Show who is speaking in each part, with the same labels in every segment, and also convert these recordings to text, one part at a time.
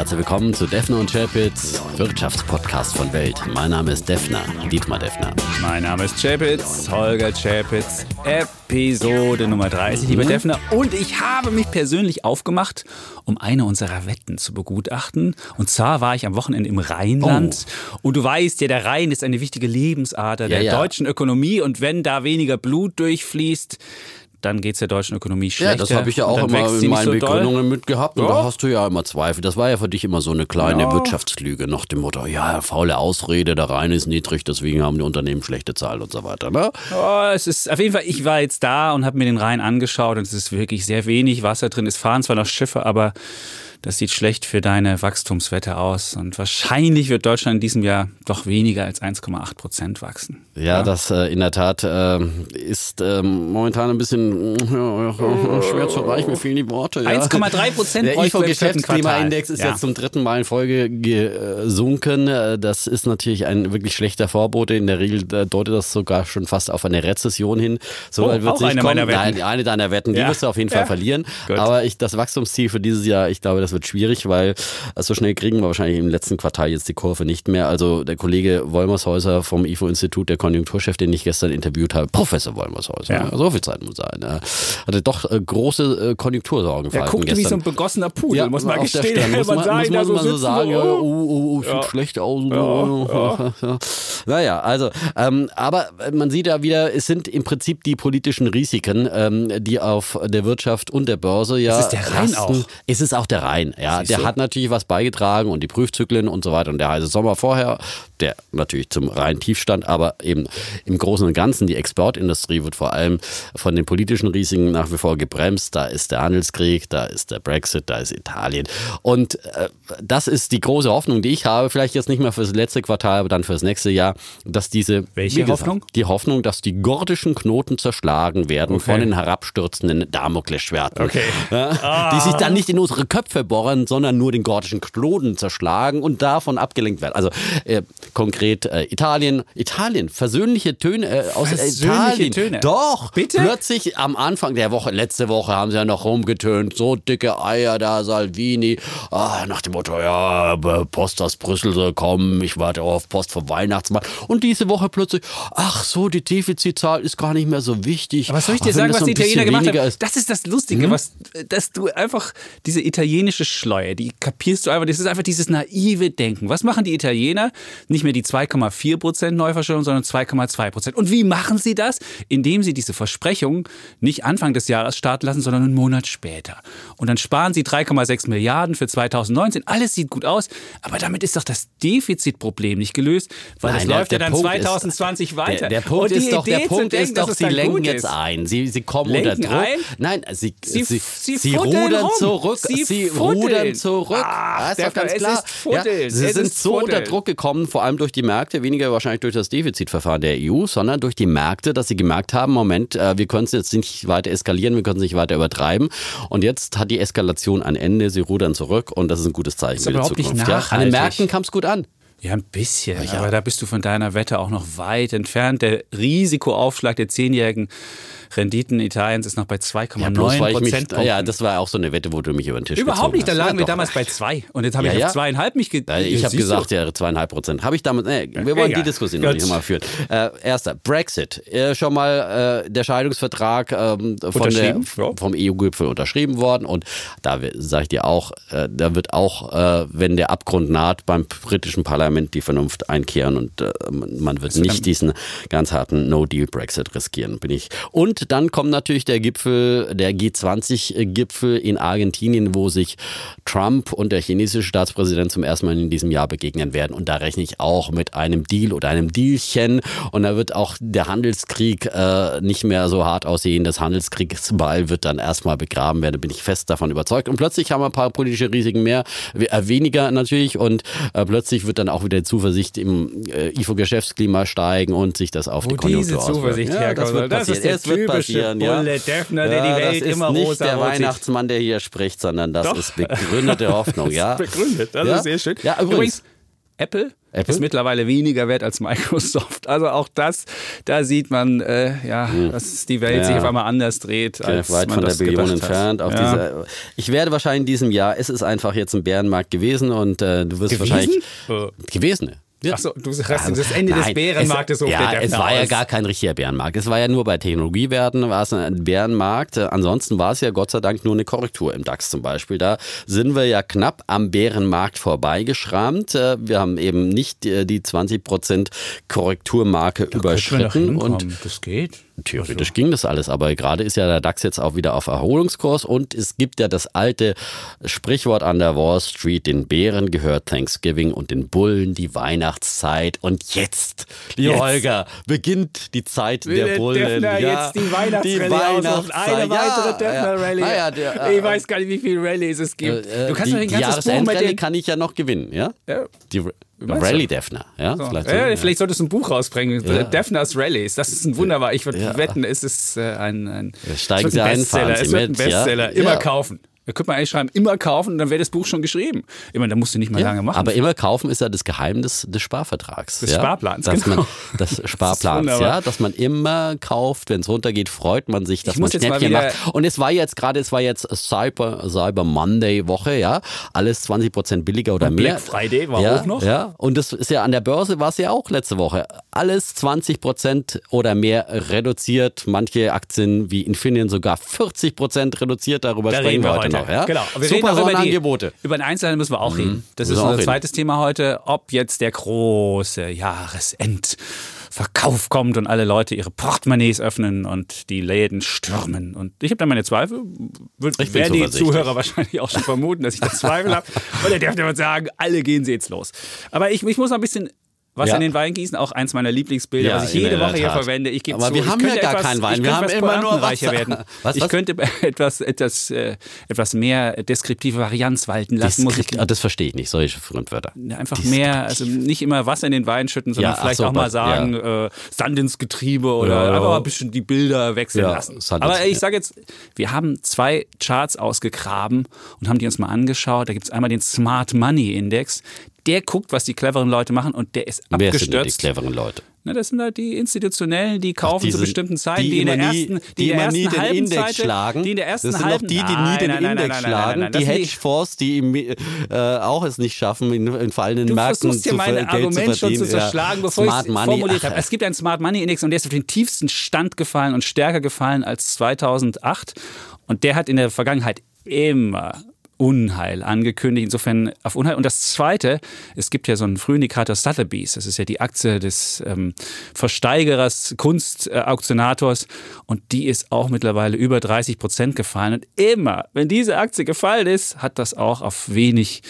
Speaker 1: Herzlich willkommen zu Defner und Chapitz, Wirtschaftspodcast von Welt. Mein Name ist Defner, Dietmar Defner.
Speaker 2: Mein Name ist Chapitz, Holger Chapitz, Episode Nummer 30, lieber mhm. Defner. Und ich habe mich persönlich aufgemacht, um eine unserer Wetten zu begutachten. Und zwar war ich am Wochenende im Rheinland. Oh. Und du weißt ja, der Rhein ist eine wichtige Lebensader ja, der ja. deutschen Ökonomie. Und wenn da weniger Blut durchfließt, dann geht es der deutschen Ökonomie schlechter.
Speaker 1: Ja, das habe ich ja auch immer in meinen so Begründungen mitgehabt. Und ja. da hast du ja immer Zweifel. Das war ja für dich immer so eine kleine ja. Wirtschaftslüge nach dem Motto, ja, faule Ausrede, der Rhein ist niedrig, deswegen haben die Unternehmen schlechte Zahlen und so weiter. Ne?
Speaker 2: Oh, es ist auf jeden Fall, ich war jetzt da und habe mir den Rhein angeschaut und es ist wirklich sehr wenig Wasser drin. Es fahren zwar noch Schiffe, aber das sieht schlecht für deine Wachstumswette aus. Und wahrscheinlich wird Deutschland in diesem Jahr doch weniger als 1,8 Prozent wachsen.
Speaker 1: Ja, ja. das äh, in der Tat äh, ist äh, momentan ein bisschen ja, schwer zu erreichen. Mir fehlen die Worte.
Speaker 2: Ja. 1,3 Prozent
Speaker 1: Der IFO-Geschäftsklimaindex ist ja. jetzt zum dritten Mal in Folge gesunken. Äh, das ist natürlich ein wirklich schlechter Vorbote. In der Regel äh, deutet das sogar schon fast auf eine Rezession hin.
Speaker 2: So oh, wird auch eine kommen. meiner Wetten.
Speaker 1: Nein, eine deiner Wetten, die wirst du auf jeden Fall verlieren. Gut. Aber ich, das Wachstumsziel für dieses Jahr, ich glaube, das das wird schwierig, weil so schnell kriegen wir wahrscheinlich im letzten Quartal jetzt die Kurve nicht mehr. Also der Kollege Wollmershäuser vom IFO-Institut, der Konjunkturchef, den ich gestern interviewt habe, Professor Wollmershäuser, ja. so viel Zeit muss sein, hatte doch äh, große äh, Konjunktursorgen
Speaker 2: Er guckte wie so ein begossener Pudel, ja, muss man gestehen.
Speaker 1: Muss man, muss man, muss man so sagen, so, oh, oh, oh, sieht ja. schlecht aus. Ja, ja. Naja, also, ähm, aber man sieht da wieder, es sind im Prinzip die politischen Risiken, ähm, die auf der Wirtschaft und der Börse ja.
Speaker 2: Es ist der Rhein auch.
Speaker 1: Es ist auch der Rhein. Ja, der hat natürlich was beigetragen und die Prüfzyklen und so weiter und der heiße Sommer vorher, der natürlich zum reinen Tiefstand, aber eben im Großen und Ganzen die Exportindustrie wird vor allem von den politischen Risiken nach wie vor gebremst. Da ist der Handelskrieg, da ist der Brexit, da ist Italien und äh, das ist die große Hoffnung, die ich habe. Vielleicht jetzt nicht mehr fürs letzte Quartal, aber dann fürs nächste Jahr, dass diese
Speaker 2: welche gesagt, Hoffnung?
Speaker 1: Die Hoffnung, dass die gordischen Knoten zerschlagen werden okay. von den herabstürzenden Damoklesschwerten,
Speaker 2: okay.
Speaker 1: ja, ah. die sich dann nicht in unsere Köpfe bohren, sondern nur den gordischen Knoten zerschlagen und davon abgelenkt werden. Also äh, konkret äh, Italien, Italien, versöhnliche Töne äh, aus
Speaker 2: versöhnliche
Speaker 1: Italien.
Speaker 2: Töne.
Speaker 1: Doch,
Speaker 2: bitte.
Speaker 1: Plötzlich am Anfang der Woche, letzte Woche haben sie ja noch rumgetönt, so dicke Eier da, Salvini, ah, nach dem Motto, ja, Post aus Brüssel soll kommen, ich warte auf Post vom Weihnachtsmann. Und diese Woche plötzlich, ach so, die Defizitzahl ist gar nicht mehr so wichtig.
Speaker 2: Aber was soll ich dir sagen, was die Italiener gemacht haben? Ist. Das ist das Lustige, hm? was, dass du einfach diese italienische Schleue, die kapierst du einfach, das ist einfach dieses naive Denken. Was machen die Italiener? Nicht mehr die 2,4 Prozent Neuverschuldung, sondern 2,2 Prozent. Und wie machen sie das? Indem sie diese Versprechung nicht Anfang des Jahres starten lassen, sondern einen Monat später. Und dann sparen sie 3,6 Milliarden für 2019. Alles sieht gut aus, aber damit ist doch das Defizitproblem nicht gelöst, weil Nein, das läuft ja dann Punkt 2020
Speaker 1: ist,
Speaker 2: weiter.
Speaker 1: Der, der Punkt ist doch, der Punkt denken, ist doch, sie lenken jetzt ein. Sie, sie kommen lenken unter Druck. Ein? Nein, sie, sie, sie, sie, sie rudern rum. zurück. Sie, rudern zurück. Ach,
Speaker 2: das ist doch ganz klar. Ja,
Speaker 1: sie
Speaker 2: es
Speaker 1: sind so unter Druck gekommen, vor allem durch die Märkte, weniger wahrscheinlich durch das Defizitverfahren der EU, sondern durch die Märkte, dass sie gemerkt haben, Moment, äh, wir können es jetzt nicht weiter eskalieren, wir können es nicht weiter übertreiben. Und jetzt hat die Eskalation ein Ende, sie rudern zurück und das ist ein gutes Zeichen
Speaker 2: für die Zukunft.
Speaker 1: Ja? An den Märkten kam es gut an.
Speaker 2: Ja, ein bisschen. Ja. Aber da bist du von deiner Wette auch noch weit entfernt. Der Risikoaufschlag der Zehnjährigen Renditen Italiens ist noch bei 2,9 ja, Prozent.
Speaker 1: Ja, das war auch so eine Wette, wo du mich über den Tisch
Speaker 2: Überhaupt nicht,
Speaker 1: da
Speaker 2: lagen wir damals bei 2 und jetzt habe ich auf zweieinhalb mich ge
Speaker 1: Ich habe gesagt, ja, zweieinhalb Prozent. Habe ich damals, nee, wir wollen die Diskussion noch nicht mal führen. Äh, erster, Brexit. Äh, schon mal äh, der Scheidungsvertrag ähm, von der, vom EU-Gipfel unterschrieben worden und da sage ich dir auch, äh, da wird auch, äh, wenn der Abgrund naht, beim britischen Parlament die Vernunft einkehren und äh, man wird nicht diesen ganz harten No-Deal-Brexit riskieren, bin ich. Und dann kommt natürlich der Gipfel, der G20-Gipfel in Argentinien, wo sich Trump und der chinesische Staatspräsident zum ersten Mal in diesem Jahr begegnen werden. Und da rechne ich auch mit einem Deal oder einem Dealchen. Und da wird auch der Handelskrieg äh, nicht mehr so hart aussehen. Das Handelskriegsball wird dann erstmal begraben werden, da bin ich fest davon überzeugt. Und plötzlich haben wir ein paar politische Risiken mehr, äh, weniger natürlich. Und äh, plötzlich wird dann auch wieder die Zuversicht im äh, IFO-Geschäftsklima steigen und sich das auf
Speaker 2: Wo
Speaker 1: die Konjunktur
Speaker 2: diese Zuversicht ja, das wird
Speaker 1: das ist der typische passieren. Ja?
Speaker 2: Bulle Defner, der ja, die Welt
Speaker 1: das
Speaker 2: immer
Speaker 1: ist nicht der Weihnachtsmann, der hier spricht, sondern das Doch. ist begründete Hoffnung. ja?
Speaker 2: begründet, das
Speaker 1: ja?
Speaker 2: ist sehr schön.
Speaker 1: Ja, übrigens, übrigens
Speaker 2: Apple Apple? ist mittlerweile weniger wert als Microsoft. Also auch das, da sieht man, äh, ja, hm. dass die Welt ja. sich auf einmal anders dreht.
Speaker 1: Als weit man von der Billion entfernt. Ja. diese, ich werde wahrscheinlich in diesem Jahr, es ist einfach jetzt ein Bärenmarkt gewesen und äh, du wirst gewesen? wahrscheinlich. Oh. Gewesen,
Speaker 2: Achso, du sagst das Ende Nein, des Bärenmarktes.
Speaker 1: Es, ja, es war ja gar kein richtiger Bärenmarkt. Es war ja nur bei Technologiewerten war es ein Bärenmarkt. Ansonsten war es ja Gott sei Dank nur eine Korrektur im DAX zum Beispiel. Da sind wir ja knapp am Bärenmarkt vorbeigeschrammt. Äh, wir haben eben nicht die 20% Korrekturmarke da überschritten.
Speaker 2: Und das geht.
Speaker 1: Theoretisch ging das alles, aber gerade ist ja der DAX jetzt auch wieder auf Erholungskurs und es gibt ja das alte Sprichwort an der Wall Street, den Bären gehört Thanksgiving und den Bullen die Weihnachtszeit. Und jetzt, liebe jetzt. Holger, beginnt die Zeit Will der Bullen.
Speaker 2: Defner ja, jetzt die Weihnachtsrallye Weihnachtszeit. Eine weitere Defner-Rallye. Ja, ja, ich weiß gar nicht, wie viele Rallyes es gibt.
Speaker 1: Äh, du kannst die, mit den... kann ich ja noch gewinnen, ja? ja. Die Rally Defner, ja?
Speaker 2: So. Vielleicht, so, ja, vielleicht solltest du ein Buch rausbringen. Ja. Defners Rallies. Das ist ein wunderbar. Ich würde wetten, es ist äh, ein, ein,
Speaker 1: steigen Sie ein,
Speaker 2: Bestseller. Es wird ein Bestseller. Immer kaufen. Da könnte man eigentlich schreiben, immer kaufen, dann wäre das Buch schon geschrieben. Ich meine, da musst du nicht mal ja, lange machen.
Speaker 1: Aber immer kaufen ist ja das Geheimnis des Sparvertrags.
Speaker 2: Des ja? Sparplans,
Speaker 1: dass genau. Man, des Sparplans, das ja, dass man immer kauft, wenn es runtergeht, freut man sich, dass man Schnäppchen macht. Und es war jetzt gerade, es war jetzt Cyber, Cyber Monday Woche, ja, alles 20 Prozent billiger oder
Speaker 2: Und
Speaker 1: mehr.
Speaker 2: Black Friday war
Speaker 1: ja,
Speaker 2: auch noch.
Speaker 1: Ja, und das ist ja an der Börse war es ja auch letzte Woche. Alles 20 Prozent oder mehr reduziert. Manche Aktien wie Infineon sogar 40 Prozent reduziert. Darüber da sprechen wir heute, heute noch. Ja?
Speaker 2: Genau super Sonderangebote. Über den Einzelhandel müssen wir auch mhm. reden. Das ist unser zweites Thema heute. Ob jetzt der große Jahresendverkauf kommt und alle Leute ihre Portemonnaies öffnen und die Läden stürmen. Und ich habe da meine Zweifel. Ich werden die Zuhörer wahrscheinlich auch schon vermuten, dass ich da Zweifel habe. Und er dürfte sagen, alle gehen sie jetzt los. Aber ich, ich muss noch ein bisschen was ja. in den Wein gießen, auch eins meiner Lieblingsbilder, ja, was ich jede Woche hier verwende. Ich
Speaker 1: Aber zu, wir haben ja gar etwas, keinen Wein, wir haben immer nur Wasser.
Speaker 2: werden. Was, was? Ich könnte etwas, etwas, äh, etwas mehr deskriptive Varianz walten lassen. Muss ich,
Speaker 1: das verstehe ich nicht, solche Fremdwörter.
Speaker 2: Einfach mehr, also nicht immer Wasser in den Wein schütten, sondern vielleicht so, auch mal sagen, äh, Sand ins Getriebe oder einfach mal ein bisschen die Bilder wechseln lassen. Aber ich sage jetzt, wir haben zwei Charts ausgegraben und haben die uns mal angeschaut. Da gibt es einmal den Smart Money Index der guckt, was die cleveren Leute machen und der ist Wer abgestürzt. Wer sind
Speaker 1: die cleveren Leute?
Speaker 2: Na, das sind halt die Institutionellen, die kaufen Ach, diese, zu bestimmten Zeiten, die, die in der ersten,
Speaker 1: die, die in der ersten halben Index
Speaker 2: Seite,
Speaker 1: schlagen.
Speaker 2: Die in der ersten
Speaker 1: das sind
Speaker 2: halben,
Speaker 1: auch die, die nie den Index nein, schlagen. Die Hedgefonds, die im, äh, auch es nicht schaffen, in, in fallenden
Speaker 2: du
Speaker 1: Märkten
Speaker 2: zu mein Geld Argument zu schon zu zerschlagen, ja. bevor ich es formuliert habe. Es gibt einen Smart Money Index und der ist auf den tiefsten Stand gefallen und stärker gefallen als 2008. Und der hat in der Vergangenheit immer Unheil angekündigt. Insofern auf Unheil. Und das Zweite, es gibt ja so einen Frühindikator Sotheby's. Das ist ja die Aktie des ähm, Versteigerers, Kunstauktionators. Und die ist auch mittlerweile über 30 Prozent gefallen. Und immer, wenn diese Aktie gefallen ist, hat das auch auf wenig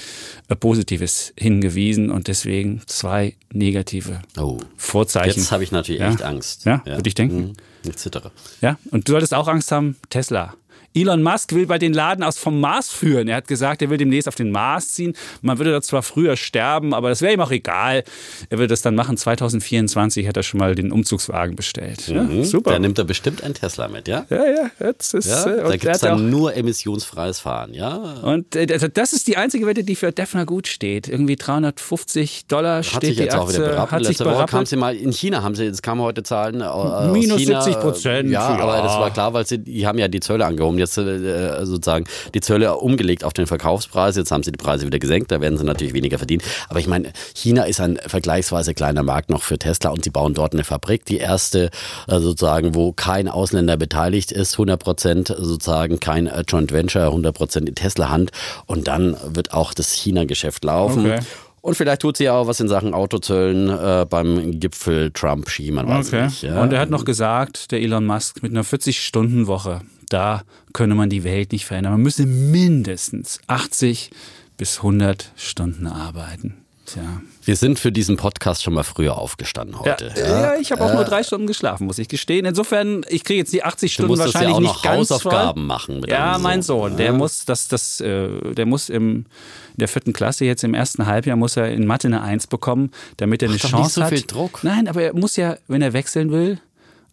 Speaker 2: äh, Positives hingewiesen. Und deswegen zwei negative oh. Vorzeichen.
Speaker 1: Jetzt habe ich natürlich ja? echt Angst.
Speaker 2: Ja, ja. würde ich denken. Hm.
Speaker 1: Ich zittere.
Speaker 2: Ja, und du solltest auch Angst haben, Tesla. Elon Musk will bei den Laden aus vom Mars führen. Er hat gesagt, er will demnächst auf den Mars ziehen. Man würde da zwar früher sterben, aber das wäre ihm auch egal. Er will das dann machen. 2024 hat er schon mal den Umzugswagen bestellt.
Speaker 1: Mhm. Ja, super. Da nimmt er bestimmt einen Tesla mit, ja?
Speaker 2: Ja, ja. Jetzt ist,
Speaker 1: ja äh, da gibt es dann nur emissionsfreies Fahren, ja?
Speaker 2: Und äh, das ist die einzige Wette, die für Defner gut steht. Irgendwie 350 Dollar hat steht sich jetzt die. Auch wieder berappelt. Hat
Speaker 1: Letzte Woche kam sie mal in China, haben sie, jetzt kamen heute Zahlen äh,
Speaker 2: Minus
Speaker 1: China.
Speaker 2: 70 Prozent.
Speaker 1: Ja, ja, aber das war klar, weil sie die haben ja die Zölle angehoben jetzt äh, sozusagen die Zölle umgelegt auf den Verkaufspreis. Jetzt haben sie die Preise wieder gesenkt, da werden sie natürlich weniger verdienen. Aber ich meine, China ist ein vergleichsweise kleiner Markt noch für Tesla und sie bauen dort eine Fabrik, die erste äh, sozusagen, wo kein Ausländer beteiligt ist, 100 Prozent sozusagen kein äh, Joint Venture, 100 Prozent in Tesla-Hand und dann wird auch das China-Geschäft laufen. Okay. Und vielleicht tut sie ja auch was in Sachen Autozöllen äh, beim Gipfel Trump-Ski, man weiß okay. nicht. Ja.
Speaker 2: Und er hat noch gesagt, der Elon Musk, mit einer 40-Stunden-Woche da könne man die Welt nicht verändern. Man müsse mindestens 80 bis 100 Stunden arbeiten. Tja.
Speaker 1: Wir sind für diesen Podcast schon mal früher aufgestanden heute.
Speaker 2: Ja, ja. ja ich habe auch äh, nur drei Stunden geschlafen, muss ich gestehen. Insofern, ich kriege jetzt die 80 Stunden wahrscheinlich ja
Speaker 1: nicht
Speaker 2: noch ganz
Speaker 1: Hausaufgaben
Speaker 2: voll.
Speaker 1: machen.
Speaker 2: ja, mein Sohn, der muss das, das, äh, der muss im in der vierten Klasse jetzt im ersten Halbjahr muss er in Mathe eine Eins bekommen, damit er eine
Speaker 1: Ach,
Speaker 2: Chance
Speaker 1: nicht so
Speaker 2: hat.
Speaker 1: Viel Druck.
Speaker 2: Nein, aber er muss ja, wenn er wechseln will,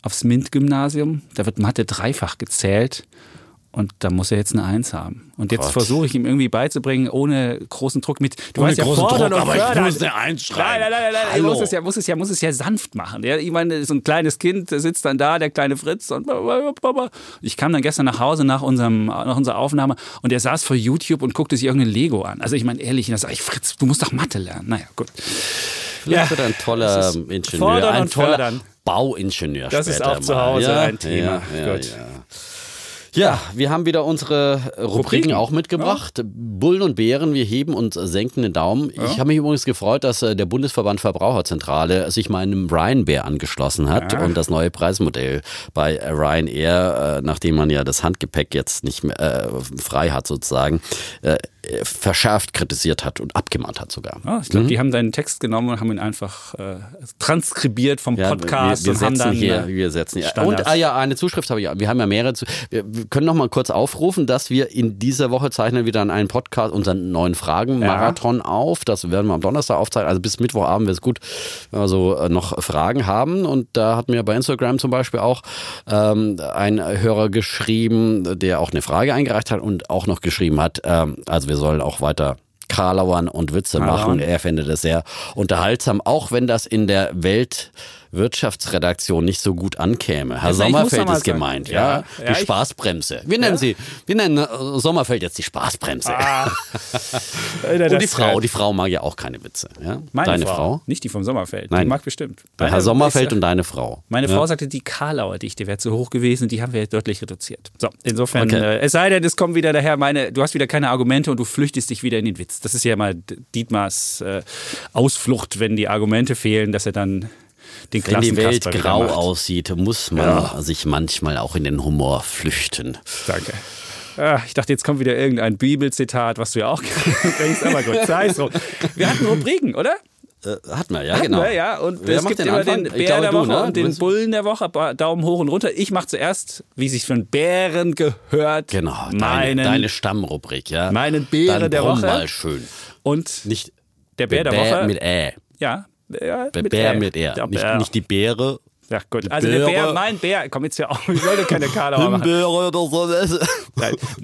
Speaker 2: aufs MINT-Gymnasium, da wird Mathe dreifach gezählt. Und da muss er jetzt eine Eins haben. Und jetzt versuche ich ihm irgendwie beizubringen, ohne großen Druck mit. Du ohne weißt ja, fordern Druck, und
Speaker 1: aber fördern. ich muss eine Eins schreiben.
Speaker 2: Nein, nein, nein, nein. nein. Muss es ja, muss es ja, muss es ja sanft machen. Ja, ich meine, so ein kleines Kind sitzt dann da, der kleine Fritz und ich kam dann gestern nach Hause nach unserem, nach unserer Aufnahme und er saß vor YouTube und guckte sich irgendein Lego an. Also ich meine ehrlich, da sage ich, Fritz, du musst doch Mathe lernen. Naja, gut.
Speaker 1: Vielleicht ja, wird ein toller Ingenieur,
Speaker 2: fordern
Speaker 1: ein
Speaker 2: und toller fördern.
Speaker 1: Bauingenieur.
Speaker 2: Das ist auch mal. zu Hause ja, ein Thema.
Speaker 1: Ja. Ja. Ja, wir haben wieder unsere Rubriken, Rubriken. auch mitgebracht. Ja. Bullen und Bären, wir heben und senken den Daumen. Ja. Ich habe mich übrigens gefreut, dass äh, der Bundesverband Verbraucherzentrale sich meinem Ryanair angeschlossen hat ja. und das neue Preismodell bei Ryanair, äh, nachdem man ja das Handgepäck jetzt nicht mehr äh, frei hat sozusagen, äh, verschärft kritisiert hat und abgemahnt hat sogar.
Speaker 2: Oh, ich glaube, mhm. die haben deinen Text genommen und haben ihn einfach äh, transkribiert vom Podcast
Speaker 1: ja, wir, wir
Speaker 2: und
Speaker 1: haben dann hier, äh, wir setzen hier. Und ah ja, eine Zuschrift habe ich. Wir haben ja mehrere. Wir, wir können noch mal kurz aufrufen, dass wir in dieser Woche zeichnen wieder an einen Podcast unseren neuen Fragen-Marathon ja. auf. Das werden wir am Donnerstag aufzeichnen. Also bis Mittwochabend wäre es gut, wenn wir so äh, noch Fragen haben. Und da hat mir bei Instagram zum Beispiel auch ähm, ein Hörer geschrieben, der auch eine Frage eingereicht hat und auch noch geschrieben hat, ähm, also wir wir sollen auch weiter Karlauern und Witze machen. Er fände das sehr unterhaltsam, auch wenn das in der Welt Wirtschaftsredaktion nicht so gut ankäme. Herr also Sommerfeld ist gemeint, ja. ja. Die ja, Spaßbremse. Wir nennen ja. sie, wir nennen äh, Sommerfeld jetzt die Spaßbremse. Ah. Und die Frau, die Frau mag ja auch keine Witze. Ja?
Speaker 2: Meine deine Frau. Frau. Nicht die vom Sommerfeld.
Speaker 1: Nein.
Speaker 2: Die mag bestimmt.
Speaker 1: Bei Herr Sommerfeld und deine Frau.
Speaker 2: Meine Frau sagte, die Karlauer Dichte wäre zu hoch gewesen, die haben wir deutlich reduziert. So, insofern, okay. äh, es sei denn, es kommt wieder daher, meine, du hast wieder keine Argumente und du flüchtest dich wieder in den Witz. Das ist ja mal Dietmars äh, Ausflucht, wenn die Argumente fehlen, dass er dann den
Speaker 1: Wenn die Welt grau macht. aussieht, muss man ja. sich manchmal auch in den Humor flüchten.
Speaker 2: Danke. Ah, ich dachte, jetzt kommt wieder irgendein Bibelzitat, was du ja auch denkst, aber gut, sei es so. Wir hatten Rubriken, oder?
Speaker 1: Äh, hatten wir, ja, hatten genau.
Speaker 2: Wir, ja. Und Wer es gibt den immer Anfang? den Bär glaube, der Woche du, ne? und den Bullen der Woche. Daumen hoch und runter. Ich mache zuerst, wie sich für einen Bären gehört.
Speaker 1: Genau, meinen, deine, deine Stammrubrik, ja.
Speaker 2: Meinen Bären der Woche.
Speaker 1: mal schön.
Speaker 2: Und nicht der Bär der,
Speaker 1: der
Speaker 2: Woche.
Speaker 1: Mit Ä.
Speaker 2: Ja,
Speaker 1: ja, mit Bär mit R. Nicht, nicht, die Bäre.
Speaker 2: Ja, gut. Also der Bär, mein Bär, komm jetzt ja auch, ich wollte keine Karlauer machen.
Speaker 1: Bäre oder so.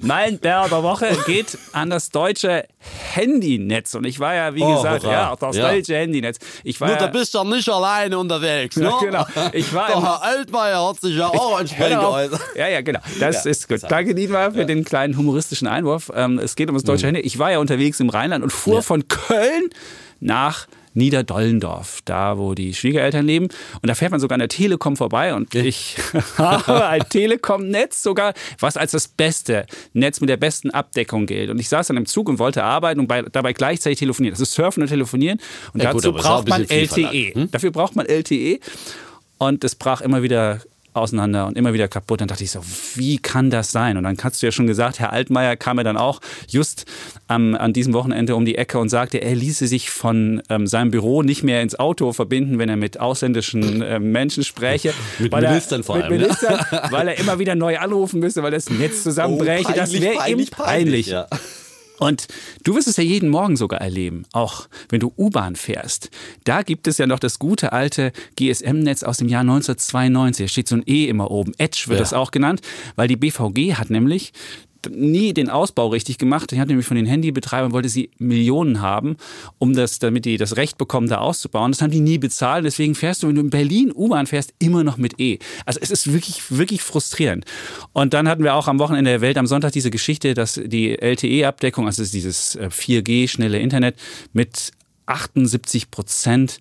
Speaker 2: mein Bär der Woche geht an das deutsche Handynetz. Und ich war ja, wie oh, gesagt, hurra. ja, das ja. deutsche Handynetz. Ich war
Speaker 1: Nur, da bist ja nicht alleine unterwegs, ne?
Speaker 2: Ja, genau. Ich war
Speaker 1: der Herr Altmaier hat sich ja auch entsprechend geäußert.
Speaker 2: Ja, ja, genau. Das ja, ist gut. Danke, Dietmar, für den kleinen humoristischen Einwurf. Ähm, es geht um das deutsche mhm. Handy. Ich war ja unterwegs im Rheinland und fuhr von Köln nach Niederdollendorf, da wo die Schwiegereltern leben. Und da fährt man sogar an der Telekom vorbei und ich habe ein Telekom-Netz sogar, was als das beste Netz mit der besten Abdeckung gilt. Und ich saß dann im Zug und wollte arbeiten und bei, dabei gleichzeitig telefonieren. Das ist Surfen und Telefonieren. Und ja, dazu gut, braucht man LTE. Hm? Dafür braucht man LTE. Und es brach immer wieder auseinander und immer wieder kaputt. Dann dachte ich so, wie kann das sein? Und dann hast du ja schon gesagt, Herr Altmaier kam ja dann auch just ähm, an diesem Wochenende um die Ecke und sagte, er ließe sich von ähm, seinem Büro nicht mehr ins Auto verbinden, wenn er mit ausländischen äh, Menschen spräche.
Speaker 1: mit Ministern er, vor allem. Mit Ministern,
Speaker 2: ja. weil er immer wieder neu anrufen müsste, weil das Netz zusammenbräche. Oh, das wäre ihm peinlich. peinlich. Ja. Und du wirst es ja jeden Morgen sogar erleben, auch wenn du U-Bahn fährst. Da gibt es ja noch das gute alte GSM-Netz aus dem Jahr 1992. Da steht so ein E immer oben. Edge wird ja. das auch genannt, weil die BVG hat nämlich nie den Ausbau richtig gemacht. Ich hatte nämlich von den Handybetreibern, wollte sie Millionen haben, um das, damit die das Recht bekommen, da auszubauen. Das haben die nie bezahlt. Deswegen fährst du, wenn du in Berlin U-Bahn fährst, immer noch mit E. Also es ist wirklich, wirklich frustrierend. Und dann hatten wir auch am Wochenende der Welt am Sonntag diese Geschichte, dass die LTE-Abdeckung, also dieses 4G, äh, schnelle Internet, mit 78 Prozent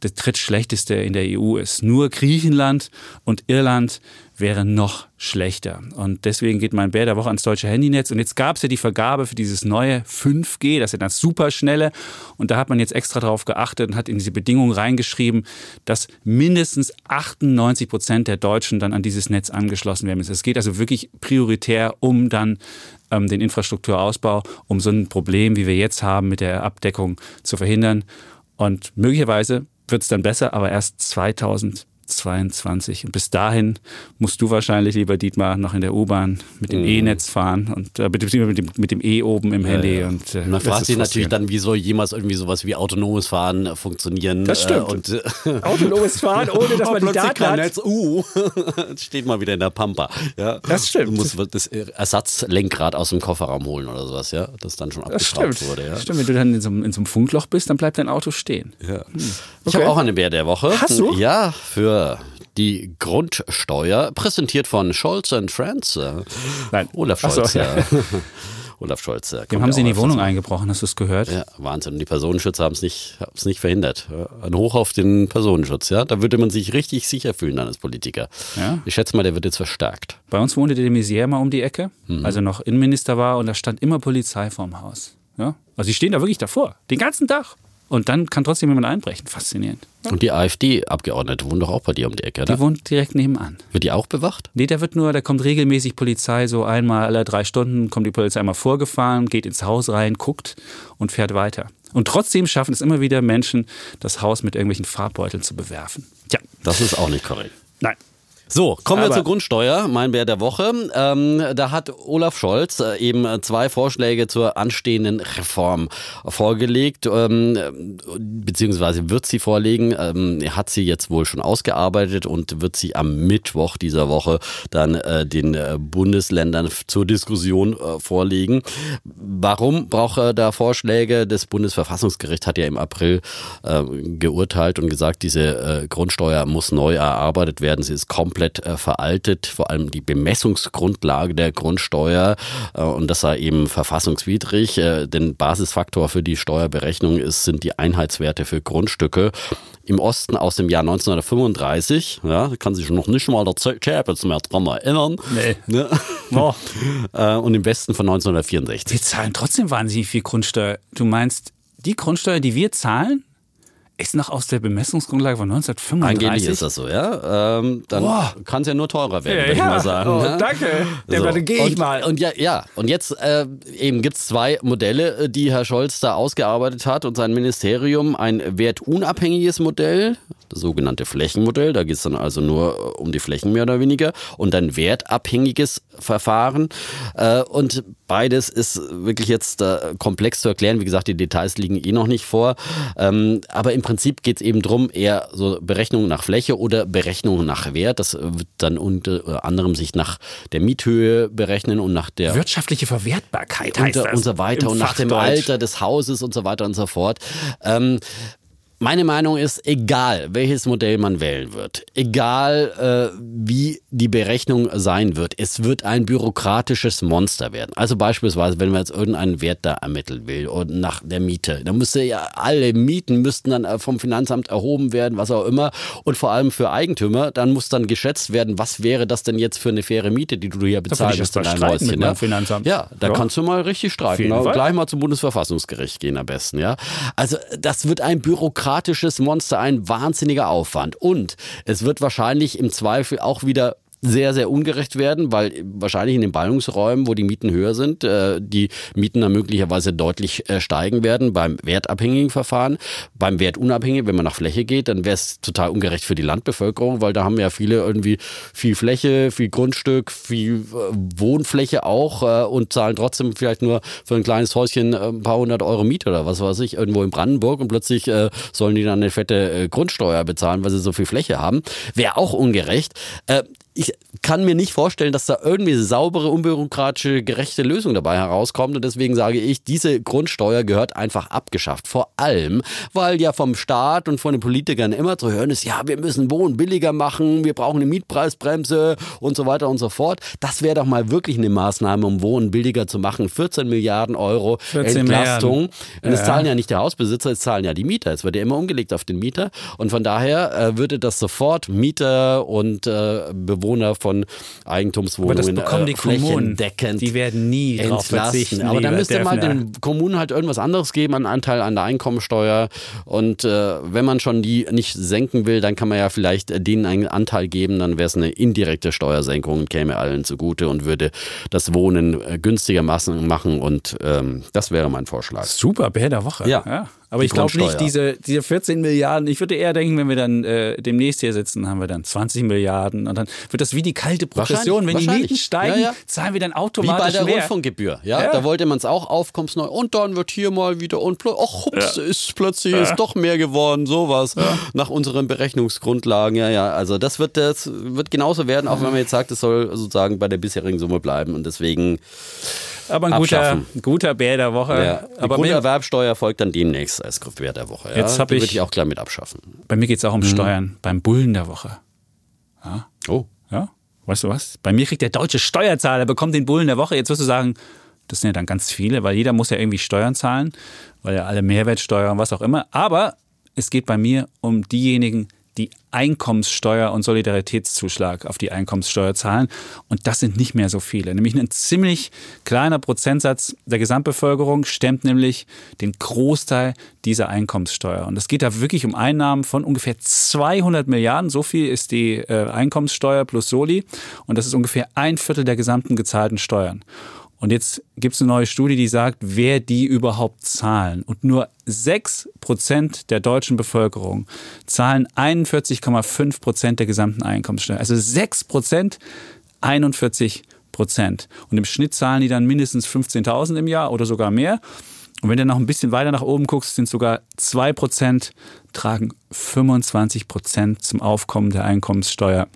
Speaker 2: das drittschlechteste in der EU ist. Nur Griechenland und Irland wäre noch schlechter. Und deswegen geht mein Bär der Woche ans deutsche Handynetz. Und jetzt gab es ja die Vergabe für dieses neue 5G, das ist ja das superschnelle. Und da hat man jetzt extra darauf geachtet und hat in diese Bedingungen reingeschrieben, dass mindestens 98 Prozent der Deutschen dann an dieses Netz angeschlossen werden müssen. Es geht also wirklich prioritär um dann ähm, den Infrastrukturausbau, um so ein Problem, wie wir jetzt haben, mit der Abdeckung zu verhindern. Und möglicherweise wird es dann besser, aber erst 2000 22. Und bis dahin musst du wahrscheinlich, lieber Dietmar, noch in der U-Bahn mit dem mhm. E-Netz fahren und äh, mit, dem, mit dem E oben im Handy. Ja, Und,
Speaker 1: äh, man fragt sich natürlich dann, wie soll jemals irgendwie sowas wie autonomes Fahren äh, funktionieren?
Speaker 2: Das stimmt. Äh, und, äh, autonomes Fahren, ohne dass man die Daten hat. Netz,
Speaker 1: uh, steht mal wieder in der Pampa. Ja.
Speaker 2: Das stimmt.
Speaker 1: Du musst das Ersatzlenkrad aus dem Kofferraum holen oder sowas, ja, das dann schon abgeschraubt wurde. Ja.
Speaker 2: Stimmt, wenn du dann in so, in so, einem Funkloch bist, dann bleibt dein Auto stehen.
Speaker 1: Ja. Hm. Okay. Ich habe auch eine Bär der Woche.
Speaker 2: Hast du?
Speaker 1: Ja, für die Grundsteuer, präsentiert von Scholz and Friends.
Speaker 2: Nein.
Speaker 1: Olaf Scholz. So, ja. Olaf Scholz.
Speaker 2: Dem haben sie in die Wohnung eingebrochen, hast du es gehört?
Speaker 1: Ja, Wahnsinn. Und die Personenschützer haben es nicht, nicht verhindert. Ein Hoch auf den Personenschutz, ja. Da würde man sich richtig sicher fühlen dann als Politiker. Ja. Ich schätze mal, der wird jetzt verstärkt.
Speaker 2: Bei uns wohnte der de Maizière mal um die Ecke, mhm. als er noch Innenminister war und da stand immer Polizei vorm Haus. Ja? Also die stehen da wirklich davor, den ganzen Tag. Und dann kann trotzdem jemand einbrechen. Faszinierend.
Speaker 1: Und die AfD-Abgeordnete wohnen doch auch bei dir um die Ecke, oder?
Speaker 2: Die wohnt direkt nebenan.
Speaker 1: Wird die auch bewacht?
Speaker 2: Nee, da wird nur, da kommt regelmäßig Polizei, so einmal alle drei Stunden kommt die Polizei einmal vorgefahren, geht ins Haus rein, guckt und fährt weiter. Und trotzdem schaffen es immer wieder Menschen, das Haus mit irgendwelchen Farbbeuteln zu bewerfen.
Speaker 1: Tja. Das ist auch nicht korrekt.
Speaker 2: Nein.
Speaker 1: So, kommen Aber wir zur Grundsteuer, mein Bär der Woche. Ähm, da hat Olaf Scholz äh, eben zwei Vorschläge zur anstehenden Reform vorgelegt, ähm, beziehungsweise wird sie vorlegen. Ähm, er hat sie jetzt wohl schon ausgearbeitet und wird sie am Mittwoch dieser Woche dann äh, den äh, Bundesländern zur Diskussion äh, vorlegen. Warum braucht er da Vorschläge? Das Bundesverfassungsgericht hat ja im April äh, geurteilt und gesagt, diese äh, Grundsteuer muss neu erarbeitet werden. Sie ist komplett komplett äh, veraltet, vor allem die Bemessungsgrundlage der Grundsteuer äh, und das sei eben verfassungswidrig, äh, denn Basisfaktor für die Steuerberechnung ist, sind die Einheitswerte für Grundstücke im Osten aus dem Jahr 1935. Ja, kann sich noch nicht mal der Chapels mehr dran erinnern.
Speaker 2: Nee.
Speaker 1: Ne? Oh. und im Westen von 1964.
Speaker 2: Wir zahlen trotzdem wahnsinnig viel Grundsteuer. Du meinst, die Grundsteuer, die wir zahlen, ist noch aus der Bemessungsgrundlage von 1935.
Speaker 1: Angeblich ist das so, ja. Ähm, dann kann es ja nur teurer werden, ja, würde ich mal sagen.
Speaker 2: Oh, ne? Danke. So. dann gehe ich mal.
Speaker 1: Und ja, ja. Und jetzt äh, eben gibt es zwei Modelle, äh, die Herr Scholz da ausgearbeitet hat und sein Ministerium. Ein wertunabhängiges Modell, das sogenannte Flächenmodell. Da geht es dann also nur äh, um die Flächen mehr oder weniger. Und ein wertabhängiges Verfahren. Äh, und beides ist wirklich jetzt äh, komplex zu erklären. Wie gesagt, die Details liegen eh noch nicht vor. Ähm, aber im Prinzip geht es eben darum, eher so Berechnungen nach Fläche oder Berechnungen nach Wert. Das wird dann unter anderem sich nach der Miethöhe berechnen und nach der
Speaker 2: wirtschaftliche Verwertbarkeit heißt
Speaker 1: und, das und so weiter und nach dem Alter des Hauses und so weiter und so fort. Ähm, meine Meinung ist, egal welches Modell man wählen wird, egal äh, wie die Berechnung sein wird, es wird ein bürokratisches Monster werden. Also beispielsweise, wenn man jetzt irgendeinen Wert da ermitteln will und nach der Miete, dann müsste ja alle Mieten müssten dann äh, vom Finanzamt erhoben werden, was auch immer. Und vor allem für Eigentümer, dann muss dann geschätzt werden, was wäre das denn jetzt für eine faire Miete, die du hier bezahlen musst in deinem Häuschen.
Speaker 2: Ja? Finanzamt.
Speaker 1: ja, da ja. kannst du mal richtig streiten. Gleich mal zum Bundesverfassungsgericht gehen am besten. Ja, also das wird ein bürokratisches bürokratisches Monster, ein wahnsinniger Aufwand. Und es wird wahrscheinlich im Zweifel auch wieder sehr, sehr ungerecht werden, weil wahrscheinlich in den Ballungsräumen, wo die Mieten höher sind, äh, die Mieten dann möglicherweise deutlich äh, steigen werden beim wertabhängigen Verfahren. Beim wertunabhängigen, wenn man nach Fläche geht, dann wäre es total ungerecht für die Landbevölkerung, weil da haben ja viele irgendwie viel Fläche, viel Grundstück, viel äh, Wohnfläche auch und zahlen trotzdem vielleicht nur für ein kleines Häuschen ein paar hundert Euro Miete oder was weiß ich, irgendwo in Brandenburg und plötzlich sollen die dann eine fette Grundsteuer bezahlen, weil sie so viel Fläche haben. Wäre auch ungerecht ich kann mir nicht vorstellen, dass da irgendwie saubere, unbürokratische, gerechte Lösung dabei herauskommt. Und deswegen sage ich, diese Grundsteuer gehört einfach abgeschafft. Vor allem, weil ja vom Staat und von den Politikern immer zu hören ist, ja, wir müssen Wohnen billiger machen, wir brauchen eine Mietpreisbremse und so weiter und so fort. Das wäre doch mal wirklich eine Maßnahme, um Wohnen billiger zu machen. 14 Milliarden Euro Entlastung. Milliarden. Und es ja. zahlen ja nicht der Hausbesitzer, es zahlen ja die Mieter. Es wird ja immer umgelegt auf den Mieter. Und von daher äh, würde das sofort Mieter und äh, Bewohner Bewohner von Eigentumswohnungen Aber
Speaker 2: das bekommen die äh, Kommunen. Die werden nie drauf verzichten.
Speaker 1: Aber da müsste man den Kommunen halt irgendwas anderes geben, einen Anteil an der Einkommensteuer. Und äh, wenn man schon die nicht senken will, dann kann man ja vielleicht denen einen Anteil geben. Dann wäre es eine indirekte Steuersenkung und käme allen zugute und würde das Wohnen äh, günstiger machen. Und ähm, das wäre mein Vorschlag.
Speaker 2: Super, Bär der Woche.
Speaker 1: Ja. ja.
Speaker 2: Aber ich glaube nicht, diese, diese 14 Milliarden, ich würde eher denken, wenn wir dann äh, demnächst hier sitzen, haben wir dann 20 Milliarden und dann wird das wie die kalte Progression. Wenn die Mieten steigen, ja, ja. zahlen wir dann automatisch
Speaker 1: Wie bei der
Speaker 2: mehr.
Speaker 1: Rundfunkgebühr. Ja? ja? Da wollte man es auch aufkommensneu und dann wird hier mal wieder und ach, hups, ist plötzlich ist doch mehr geworden, sowas. Nach unseren Berechnungsgrundlagen. Ja, ja. Also das wird, das wird genauso werden, auch wenn man jetzt sagt, es soll sozusagen bei der bisherigen Summe bleiben. Und deswegen
Speaker 2: aber ein guter, guter Bär der Woche.
Speaker 1: Ja, die
Speaker 2: aber
Speaker 1: Grunderwerbsteuer folgt dann demnächst als Bär der Woche. Ja?
Speaker 2: Jetzt habe ich,
Speaker 1: würde ich auch gleich mit abschaffen.
Speaker 2: Bei mir geht es auch um mhm. Steuern. Beim Bullen der Woche. Ja.
Speaker 1: Oh.
Speaker 2: Ja. Weißt du was? Bei mir kriegt der deutsche Steuerzahler, bekommt den Bullen der Woche. Jetzt wirst du sagen, das sind ja dann ganz viele, weil jeder muss ja irgendwie Steuern zahlen, weil ja alle Mehrwertsteuer und was auch immer. Aber es geht bei mir um diejenigen, die Einkommenssteuer und Solidaritätszuschlag auf die Einkommenssteuer zahlen. Und das sind nicht mehr so viele. Nämlich ein ziemlich kleiner Prozentsatz der Gesamtbevölkerung stemmt nämlich den Großteil dieser Einkommenssteuer. Und es geht da wirklich um Einnahmen von ungefähr 200 Milliarden. So viel ist die äh, Einkommenssteuer plus Soli. Und das ist ungefähr ein Viertel der gesamten gezahlten Steuern. Und jetzt gibt es eine neue Studie, die sagt, wer die überhaupt zahlen. Und nur 6 Prozent der deutschen Bevölkerung zahlen 41,5 Prozent der gesamten Einkommenssteuer. Also 6 Prozent, 41 Prozent. Und im Schnitt zahlen die dann mindestens 15.000 im Jahr oder sogar mehr. Und wenn du noch ein bisschen weiter nach oben guckst, sind sogar 2 Prozent tragen 25 Prozent zum Aufkommen der Einkommenssteuer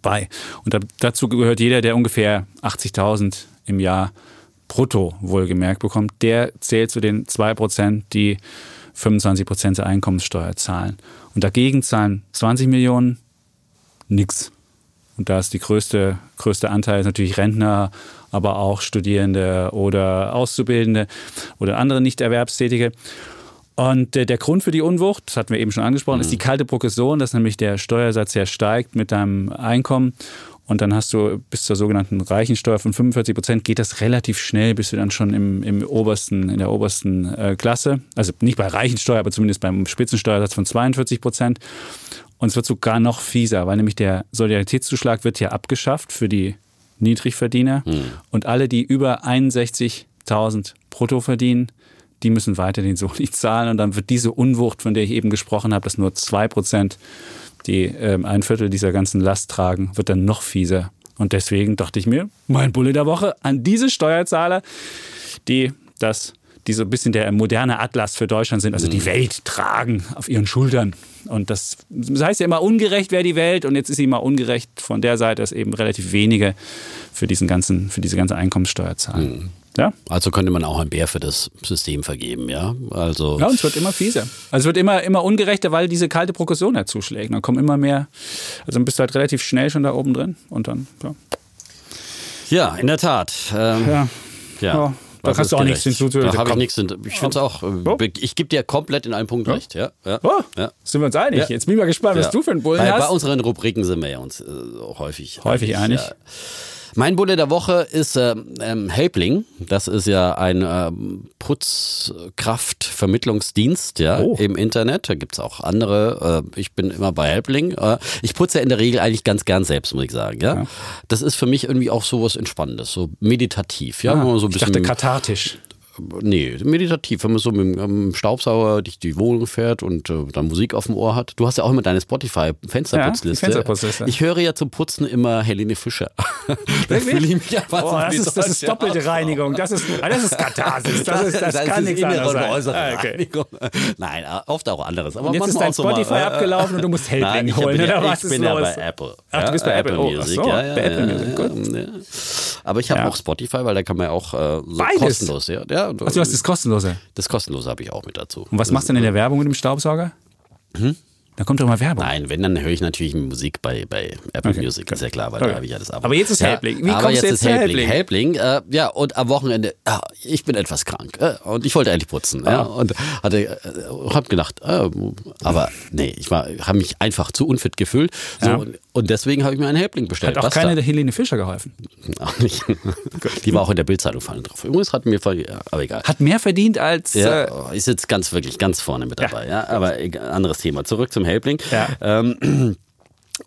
Speaker 2: bei. Und dazu gehört jeder, der ungefähr 80.000 im Jahr brutto wohlgemerkt bekommt, der zählt zu den 2%, die 25% der Einkommenssteuer zahlen. Und dagegen zahlen 20 Millionen nichts. Und da ist die größte, größte Anteil ist natürlich Rentner, aber auch Studierende oder Auszubildende oder andere Nichterwerbstätige. Und der Grund für die Unwucht, das hatten wir eben schon angesprochen, mhm. ist die kalte Progression, dass nämlich der Steuersatz ja steigt mit deinem Einkommen. Und dann hast du bis zur sogenannten Reichensteuer von 45 Prozent, geht das relativ schnell, bist du dann schon im, im obersten, in der obersten äh, Klasse. Also nicht bei Reichensteuer, aber zumindest beim Spitzensteuersatz von 42 Prozent. Und es wird sogar noch fieser, weil nämlich der Solidaritätszuschlag wird ja abgeschafft für die Niedrigverdiener. Hm. Und alle, die über 61.000 brutto verdienen, die müssen weiter den Soli zahlen. Und dann wird diese Unwucht, von der ich eben gesprochen habe, dass nur 2 Prozent die ähm, ein Viertel dieser ganzen Last tragen, wird dann noch fieser. Und deswegen dachte ich mir, mein Bulle der Woche an diese Steuerzahler, die das die so ein bisschen der moderne Atlas für Deutschland sind, also die mhm. Welt tragen auf ihren Schultern. Und das, das heißt ja immer ungerecht wäre die Welt und jetzt ist sie immer ungerecht von der Seite, dass eben relativ wenige für diesen ganzen, für diese ganze Einkommenssteuer zahlen. Ja?
Speaker 1: Also könnte man auch ein Bär für das System vergeben, ja? Also
Speaker 2: ja, und es wird immer fieser. Also es wird immer, immer ungerechter, weil diese kalte Progression ja zuschlägt. Dann kommen immer mehr, also dann bist du halt relativ schnell schon da oben drin und dann, ja.
Speaker 1: Ja, in der Tat. Ähm, ja.
Speaker 2: ja. ja. Da hast du auch nichts hinzuzufügen.
Speaker 1: Da habe ich nichts. Ich finde es auch. Oh. Ich gebe dir komplett in einem Punkt ja. recht. Ja, ja,
Speaker 2: oh. ja. Sind wir uns einig? Jetzt bin ich mal gespannt, was du für einen Bullen
Speaker 1: bei,
Speaker 2: hast.
Speaker 1: Bei unseren Rubriken sind wir ja uns äh, häufig.
Speaker 2: Häufig einig.
Speaker 1: Mein Bulle der Woche ist äh, ähm, Helpling. Das ist ja ein äh, Putzkraftvermittlungsdienst ja, oh. im Internet. Da gibt es auch andere. Äh, ich bin immer bei Helpling. Äh, ich putze ja in der Regel eigentlich ganz gern selbst, muss ich sagen. Ja? ja. Das ist für mich irgendwie auch so was Entspannendes, so meditativ. Ja?
Speaker 2: Ah,
Speaker 1: so
Speaker 2: ich dachte kathartisch.
Speaker 1: Nee, meditativ, wenn man so mit dem Staubsauger durch die Wohnung fährt und äh, dann Musik auf dem Ohr hat. Du hast ja auch immer deine Spotify-Fensterputzliste. Ja, Fensterputzliste. Ich höre ja zum Putzen immer Helene Fischer.
Speaker 2: Wirklich? oh, das, ist, das ist doppelte Reinigung. Das ist, ah, das ist Katharsis. Das, ist, das, das kann nichts anderes sein. Äußere
Speaker 1: ah, okay. Nein, oft auch anderes.
Speaker 2: Aber und jetzt ist dein Spotify mal, äh, abgelaufen und du musst Nein, holen.
Speaker 1: Bin,
Speaker 2: oder
Speaker 1: was ich bin ja bei Apple.
Speaker 2: Ach, du bist bei Apple, Apple Music.
Speaker 1: Oh, so, ja, ja, bei Apple Music, gut. Aber ich habe auch Spotify, weil da kann man ja auch äh, so kostenlos. Ja,
Speaker 2: ja, Ach, du hast das kostenlose?
Speaker 1: Das kostenlose habe ich auch mit dazu.
Speaker 2: Und was machst du denn in der Werbung mit dem Staubsauger? Hm? Da kommt doch mal Werbung.
Speaker 1: Nein, wenn, dann höre ich natürlich Musik bei, bei Apple okay, Music, ist ja klar, weil okay. da habe ich ja das Abo.
Speaker 2: Aber jetzt ist ja, Helpling.
Speaker 1: Wie aber kommst jetzt, jetzt ist Helpling? Helpling, äh, ja, und am Wochenende, äh, ich bin etwas krank äh, und ich wollte eigentlich putzen. Oh. Ja, und hatte, äh, habe gedacht, äh, aber nee, ich habe mich einfach zu unfit gefühlt. So, ja. und, und, deswegen habe ich mir einen Helpling bestellt.
Speaker 2: Hat auch keine der Helene Fischer geholfen?
Speaker 1: Auch nicht. Die war auch in der Bildzeitung fallen drauf. Übrigens hat mir, aber egal.
Speaker 2: Hat mehr verdient als...
Speaker 1: Ja, äh, ist jetzt ganz, wirklich ganz vorne mit dabei. Ja aber anderes Thema. Zurück zum Helpling. Ja. Ähm,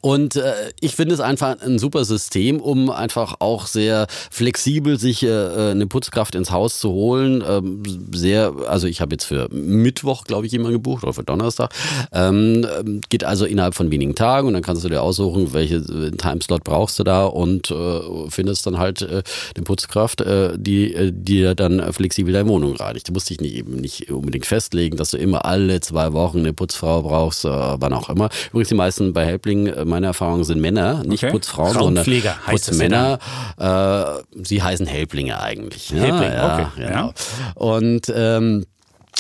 Speaker 1: Und äh, ich finde es einfach ein super System, um einfach auch sehr flexibel sich äh, äh eine Putzkraft ins Haus zu holen. Ähm, sehr, also ich habe jetzt für Mittwoch, glaube ich, jemanden gebucht oder für Donnerstag. Ähm, geht also innerhalb von wenigen Tagen und dann kannst du dir aussuchen, welche äh, Timeslot brauchst du da und äh, findest dann halt äh, eine Putzkraft, äh, die äh, dir dann flexibel deine Wohnung reinigt. Du musst dich nicht, eben nicht unbedingt festlegen, dass du immer alle zwei Wochen eine Putzfrau brauchst, äh, wann auch immer. Übrigens die meisten bei Helpling, äh, meine Erfahrung sind Männer, nicht okay. Putzfrauen, sondern Putzmänner. Äh, sie heißen Helplinge eigentlich.
Speaker 2: Helpling, ja, okay. Genau.
Speaker 1: Ja. Und ähm,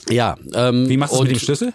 Speaker 1: ja. Ähm,
Speaker 2: Wie machst du es mit dem Schlüssel?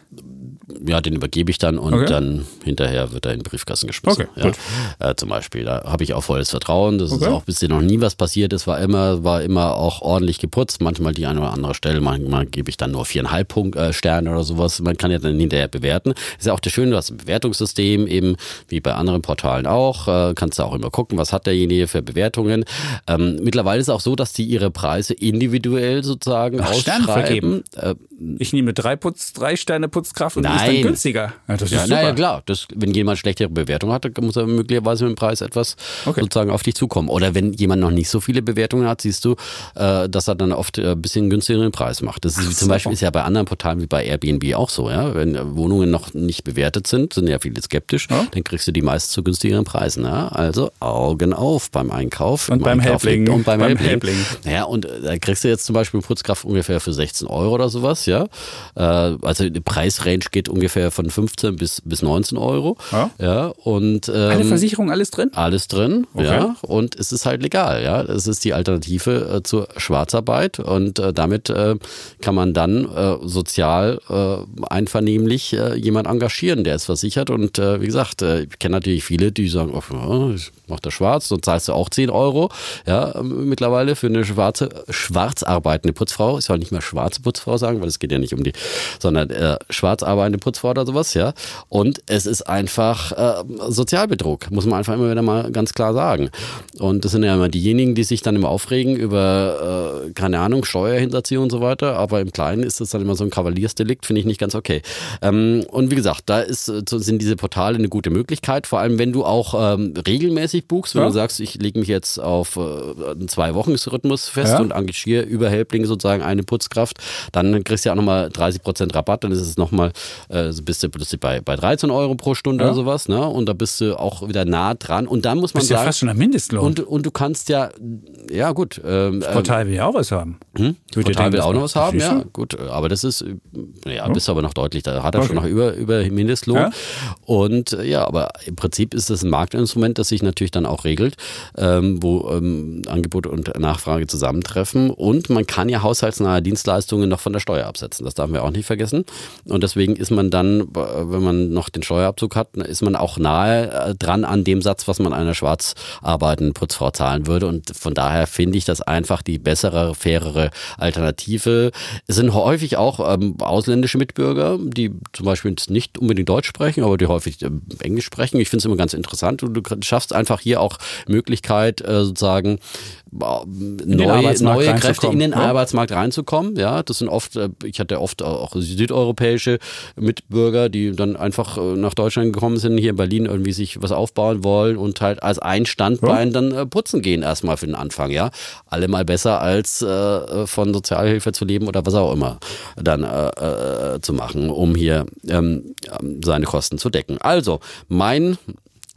Speaker 1: Ja, den übergebe ich dann und okay. dann hinterher wird er in den Briefkasten geschmissen. Okay, ja. Äh, zum Beispiel, da habe ich auch volles Vertrauen. Das okay. ist auch bisher noch nie was passiert. Es war immer, war immer auch ordentlich geputzt. Manchmal die eine oder andere Stelle, manchmal gebe ich dann nur viereinhalb Punkt, äh, Sterne oder sowas. Man kann ja dann hinterher bewerten. Ist ja auch das Schöne, du hast ein Bewertungssystem, eben wie bei anderen Portalen auch. Äh, kannst du auch immer gucken, was hat derjenige für Bewertungen. Ähm, mittlerweile ist es auch so, dass die ihre Preise individuell sozusagen Ach, ausschreiben.
Speaker 2: Äh, ich nehme drei Putz, drei Sterne Putzkraft und Nein, dann günstiger.
Speaker 1: Ja, das ja, naja, klar. Das, wenn jemand schlechtere Bewertungen hat, dann muss er möglicherweise mit dem Preis etwas okay. sozusagen auf dich zukommen. Oder wenn jemand noch nicht so viele Bewertungen hat, siehst du, äh, dass er dann oft ein bisschen günstigeren Preis macht. Das ist Ach, zum Beispiel ist ja bei anderen Portalen wie bei Airbnb auch so. Ja? Wenn Wohnungen noch nicht bewertet sind, sind ja viele skeptisch, ja? dann kriegst du die meist zu günstigeren Preisen. Ja? Also Augen auf beim Einkauf.
Speaker 2: Und beim Helpling.
Speaker 1: Und beim, beim Helpling. Ja, und äh, da kriegst du jetzt zum Beispiel Putzkraft ungefähr für 16 Euro oder sowas. Ja? Äh, also die Preisrange geht ungefähr von 15 bis, bis 19 Euro. Ja. ja und, ähm,
Speaker 2: Alle Versicherung, alles drin?
Speaker 1: Alles drin, okay. ja. Und es ist halt legal, ja. Es ist die Alternative äh, zur Schwarzarbeit und äh, damit äh, kann man dann äh, sozial äh, einvernehmlich äh, jemand engagieren, der ist versichert. Und wie gesagt, ich kenne natürlich viele, die sagen, oh, ich mache das schwarz, so zahlst du auch 10 Euro, ja, mittlerweile für eine schwarze, schwarz arbeitende Putzfrau. Ich soll nicht mehr schwarze Putzfrau sagen, weil es geht ja nicht um die, sondern schwarz arbeitende Putzfrau oder sowas, ja. Und es ist einfach äh, Sozialbetrug, muss man einfach immer wieder mal ganz klar sagen. Und das sind ja immer diejenigen, die sich dann immer aufregen über, äh, keine Ahnung, Steuerhinterziehung und so weiter. Aber im Kleinen ist das dann immer so ein Kavaliersdelikt, finde ich nicht ganz okay. Ähm, und wie gesagt, da ist, äh, sind diese Portale eine gute Möglichkeit, vor allem wenn du auch ähm, regelmäßig buchst, wenn ja. du sagst, ich lege mich jetzt auf äh, einen Zwei-Wochen-Rhythmus fest ja. und engagiere über Helpling sozusagen eine Putzkraft, dann kriegst du ja auch nochmal 30% Rabatt, dann ist es nochmal, äh, bist du plötzlich bei, bei 13 Euro pro Stunde ja. oder sowas, ne? Und da bist du auch wieder nah dran. Und dann muss man bist sagen.
Speaker 2: ja fast schon am Mindestlohn.
Speaker 1: Und, und du kannst ja, ja gut.
Speaker 2: Ähm, das Portal will ja auch was haben.
Speaker 1: Hm? Das Portal will auch noch was haben, ja. Gut, aber das ist, ja, bist du aber noch deutlich, da hat er okay. schon noch über, über Mindestlohn. Ja? Und ja, aber im Prinzip ist das ein Marktinstrument, das sich natürlich dann auch regelt, ähm, wo ähm, Angebot und Nachfrage zusammentreffen. Und man kann ja haushaltsnahe Dienstleistungen noch von der Steuer absetzen. Das darf man auch nicht vergessen. Und deswegen ist man dann, wenn man noch den Steuerabzug hat, ist man auch nahe äh, dran an dem Satz, was man einer schwarz arbeitenden Putzfrau zahlen würde. Und von daher finde ich das einfach die bessere, fairere Alternative. Es sind häufig auch ähm, ausländische Mitbürger, die zum Beispiel nicht unbedingt Deutsch sprechen, aber die häufig äh, Englisch sprechen. Ich finde es immer ganz interessant. Und du schaffst einfach hier auch Möglichkeit, äh, sozusagen neue, neue Kräfte in den ja? Arbeitsmarkt reinzukommen. Ja, das sind oft, äh, ich hatte oft auch südeuropäische Mitbürger, die dann einfach äh, nach Deutschland gekommen sind, hier in Berlin irgendwie sich was aufbauen wollen und halt als ein Standbein ja? dann äh, putzen gehen erstmal für den Anfang. Ja, alle mal besser als äh, von Sozialhilfe zu leben oder was auch immer dann äh, äh, zu machen, um hier ähm, seine Kosten zu decken. Also mein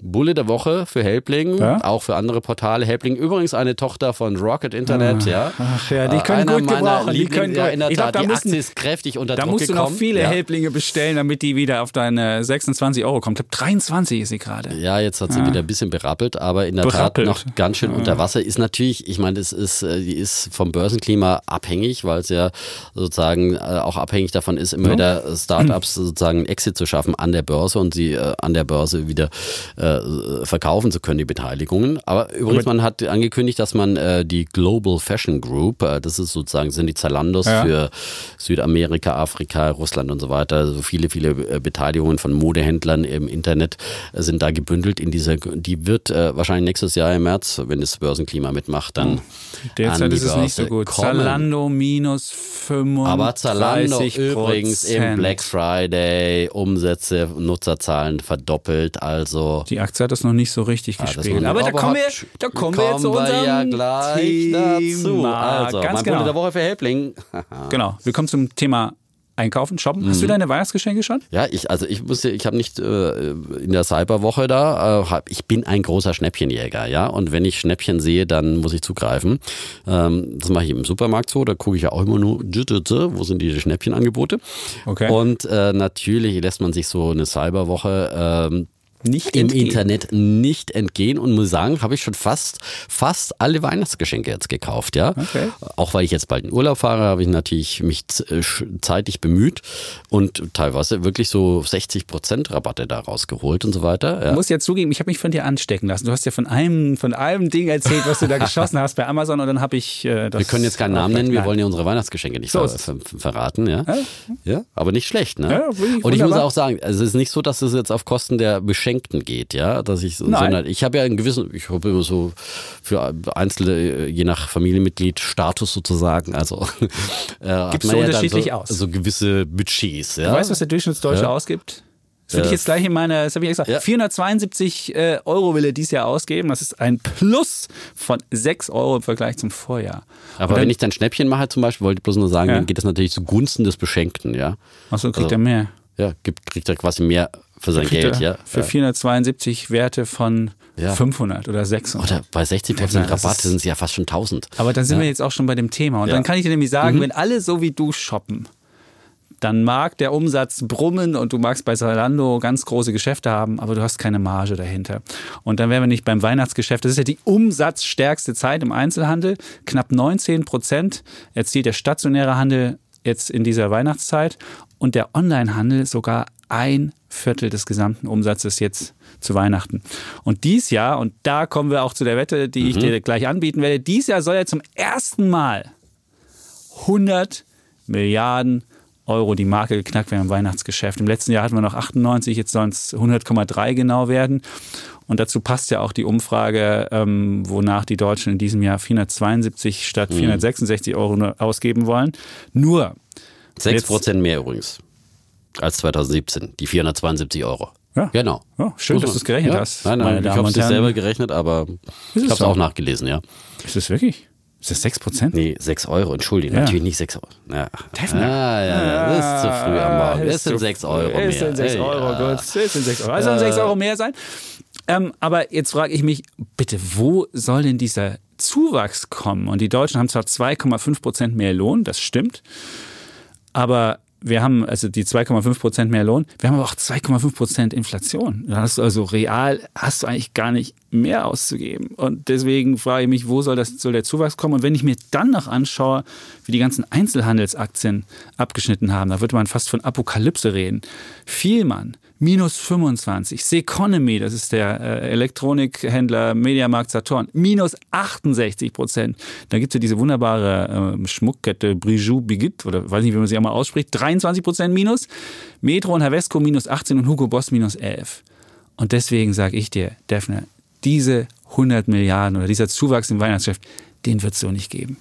Speaker 1: Bulle der Woche für Helpling, ja? auch für andere Portale. Helpling übrigens eine Tochter von Rocket Internet, ah, ja.
Speaker 2: Ach ja, die können Einer gut gebrauchen. Die können
Speaker 1: ja, in der Tat, die Aktie ist kräftig unter
Speaker 2: da
Speaker 1: Druck
Speaker 2: musst du noch viele ja. Helplinge bestellen, damit die wieder auf deine 26 Euro kommt. Ich glaube, 23 ist sie gerade.
Speaker 1: Ja, jetzt hat sie ja. wieder ein bisschen berappelt, aber in der berappelt. Tat noch ganz schön unter Wasser. Ist natürlich, ich meine, das ist, äh, die ist vom Börsenklima abhängig, weil es ja sozusagen äh, auch abhängig davon ist, immer wieder Startups sozusagen Exit zu schaffen an der Börse und sie äh, an der Börse wieder äh, verkaufen zu können, die Beteiligungen. Aber übrigens, man hat angekündigt, dass man äh, die Global Fashion Group, äh, das ist sozusagen, sind die Zalandos ja. für Südamerika, Afrika, Russland und so weiter, also viele, viele äh, Beteiligungen von Modehändlern im Internet äh, sind da gebündelt in dieser, die wird äh, wahrscheinlich nächstes Jahr im März, wenn das Börsenklima mitmacht, dann.
Speaker 2: Oh, derzeit ist es nicht so gut. Kommen. Zalando minus 35
Speaker 1: Aber Zalando übrigens im Black Friday Umsätze, Nutzerzahlen verdoppelt, also.
Speaker 2: Die Aktie hat das noch nicht so richtig ah, gespielt. Aber da kommen wir, da kommen, wir jetzt zu unserem
Speaker 1: ja gleich Thema. dazu. Also,
Speaker 2: Ganz
Speaker 1: mein
Speaker 2: genau.
Speaker 1: Punkt der Woche für Helpling.
Speaker 2: genau, wir kommen zum Thema einkaufen, shoppen. Hast mhm. du deine Weihnachtsgeschenke schon?
Speaker 1: Ja, ich, also ich musste, ich habe nicht äh, in der Cyberwoche da, äh, hab, ich bin ein großer Schnäppchenjäger, ja. Und wenn ich Schnäppchen sehe, dann muss ich zugreifen. Ähm, das mache ich im Supermarkt so, da gucke ich ja auch immer nur, wo sind die Schnäppchenangebote. Okay. Und äh, natürlich lässt man sich so eine Cyberwoche ähm, nicht im entgehen. Internet nicht entgehen und muss sagen, habe ich schon fast fast alle Weihnachtsgeschenke jetzt gekauft, ja. Okay. Auch weil ich jetzt bald in Urlaub fahre, habe ich natürlich mich äh, zeitig bemüht und teilweise wirklich so 60 Prozent Rabatte da rausgeholt und so weiter.
Speaker 2: Ja. Ich muss ja zugeben, ich habe mich von dir anstecken lassen. Du hast ja von einem von einem Ding erzählt, was du da geschossen hast bei Amazon und dann habe ich
Speaker 1: äh, das. Wir können jetzt keinen Namen nennen, wir wollen ja unsere Weihnachtsgeschenke nicht so ver ver verraten, ja? ja. ja. Aber nicht schlecht, ne? Ja, und ich muss auch sagen, also es ist nicht so, dass es jetzt auf Kosten der Beschenkten Beschenkten geht, ja, dass ich, Nein. sondern ich habe ja einen gewissen, ich habe immer so für Einzelne, je nach Familienmitglied Status sozusagen, also
Speaker 2: äh, gibt es so unterschiedlich
Speaker 1: ja
Speaker 2: aus,
Speaker 1: so gewisse Budgets, ja.
Speaker 2: Du weißt, was der Durchschnittsdeutsche ja. ausgibt? Das würde ich jetzt gleich in meine, das habe ich gesagt, ja. 472 äh, Euro will er dieses Jahr ausgeben. Das ist ein Plus von 6 Euro im Vergleich zum Vorjahr.
Speaker 1: Aber dann, wenn ich dann Schnäppchen mache zum Beispiel, wollte ich bloß nur sagen, ja. dann geht das natürlich zugunsten des Beschenkten, ja.
Speaker 2: Achso, kriegt also, er mehr.
Speaker 1: Ja, gibt, kriegt er quasi mehr für sein Geld, ja.
Speaker 2: Für 472 Werte von ja. 500 oder 600. Oder
Speaker 1: bei 60 Prozent Rabatt sind es ja fast schon 1000.
Speaker 2: Aber dann sind wir jetzt auch schon bei dem Thema. Und dann kann ich dir nämlich sagen, mhm. wenn alle so wie du shoppen, dann mag der Umsatz brummen und du magst bei Zalando ganz große Geschäfte haben, aber du hast keine Marge dahinter. Und dann wären wir nicht beim Weihnachtsgeschäft. Das ist ja die umsatzstärkste Zeit im Einzelhandel. Knapp 19 Prozent erzielt der stationäre Handel jetzt in dieser Weihnachtszeit und der Onlinehandel sogar ein Viertel des gesamten Umsatzes jetzt zu Weihnachten. Und dies Jahr, und da kommen wir auch zu der Wette, die mhm. ich dir gleich anbieten werde, dies Jahr soll ja zum ersten Mal 100 Milliarden Euro die Marke geknackt werden im Weihnachtsgeschäft. Im letzten Jahr hatten wir noch 98, jetzt sollen es 100,3 genau werden. Und dazu passt ja auch die Umfrage, ähm, wonach die Deutschen in diesem Jahr 472 statt mhm. 466 Euro ausgeben wollen. Nur
Speaker 1: 6 Prozent mehr übrigens als 2017, die 472 Euro. Ja. Genau.
Speaker 2: Ja, schön, dass du es gerechnet ja. hast.
Speaker 1: Nein, nein, ich habe es nicht selber gerechnet, aber ich habe es auch nachgelesen, ja.
Speaker 2: Ist es wirklich? Ist das 6 Prozent?
Speaker 1: Nee, 6 Euro, Entschuldigung, ja. natürlich nicht 6 Euro. Ja. Ah, ja, das ist zu früh am Morgen. Es sind 6 Euro mehr. Es
Speaker 2: sind 6 Euro, gut. Es sind 6 Euro. Also sollen 6 Euro mehr sein. Ähm, aber jetzt frage ich mich, bitte, wo soll denn dieser Zuwachs kommen? Und die Deutschen haben zwar 2,5 Prozent mehr Lohn, das stimmt. Aber wir haben also die 2,5 Prozent mehr Lohn, wir haben aber auch 2,5 Prozent Inflation. Da hast du also real, hast du eigentlich gar nicht mehr auszugeben. Und deswegen frage ich mich, wo soll, das, soll der Zuwachs kommen? Und wenn ich mir dann noch anschaue, wie die ganzen Einzelhandelsaktien abgeschnitten haben, da würde man fast von Apokalypse reden. Vielmann, minus 25. Seconomy, das ist der äh, Elektronikhändler Mediamarkt Saturn, minus 68 Prozent. Da gibt es ja diese wunderbare äh, Schmuckkette Brijoux Bigit, oder weiß nicht, wie man sie auch mal ausspricht, 23 Prozent minus. Metro und Havesco minus 18 und Hugo Boss minus 11. Und deswegen sage ich dir, Daphne, diese 100 Milliarden oder dieser Zuwachs im Weihnachtsgeschäft, den wird es so nicht geben.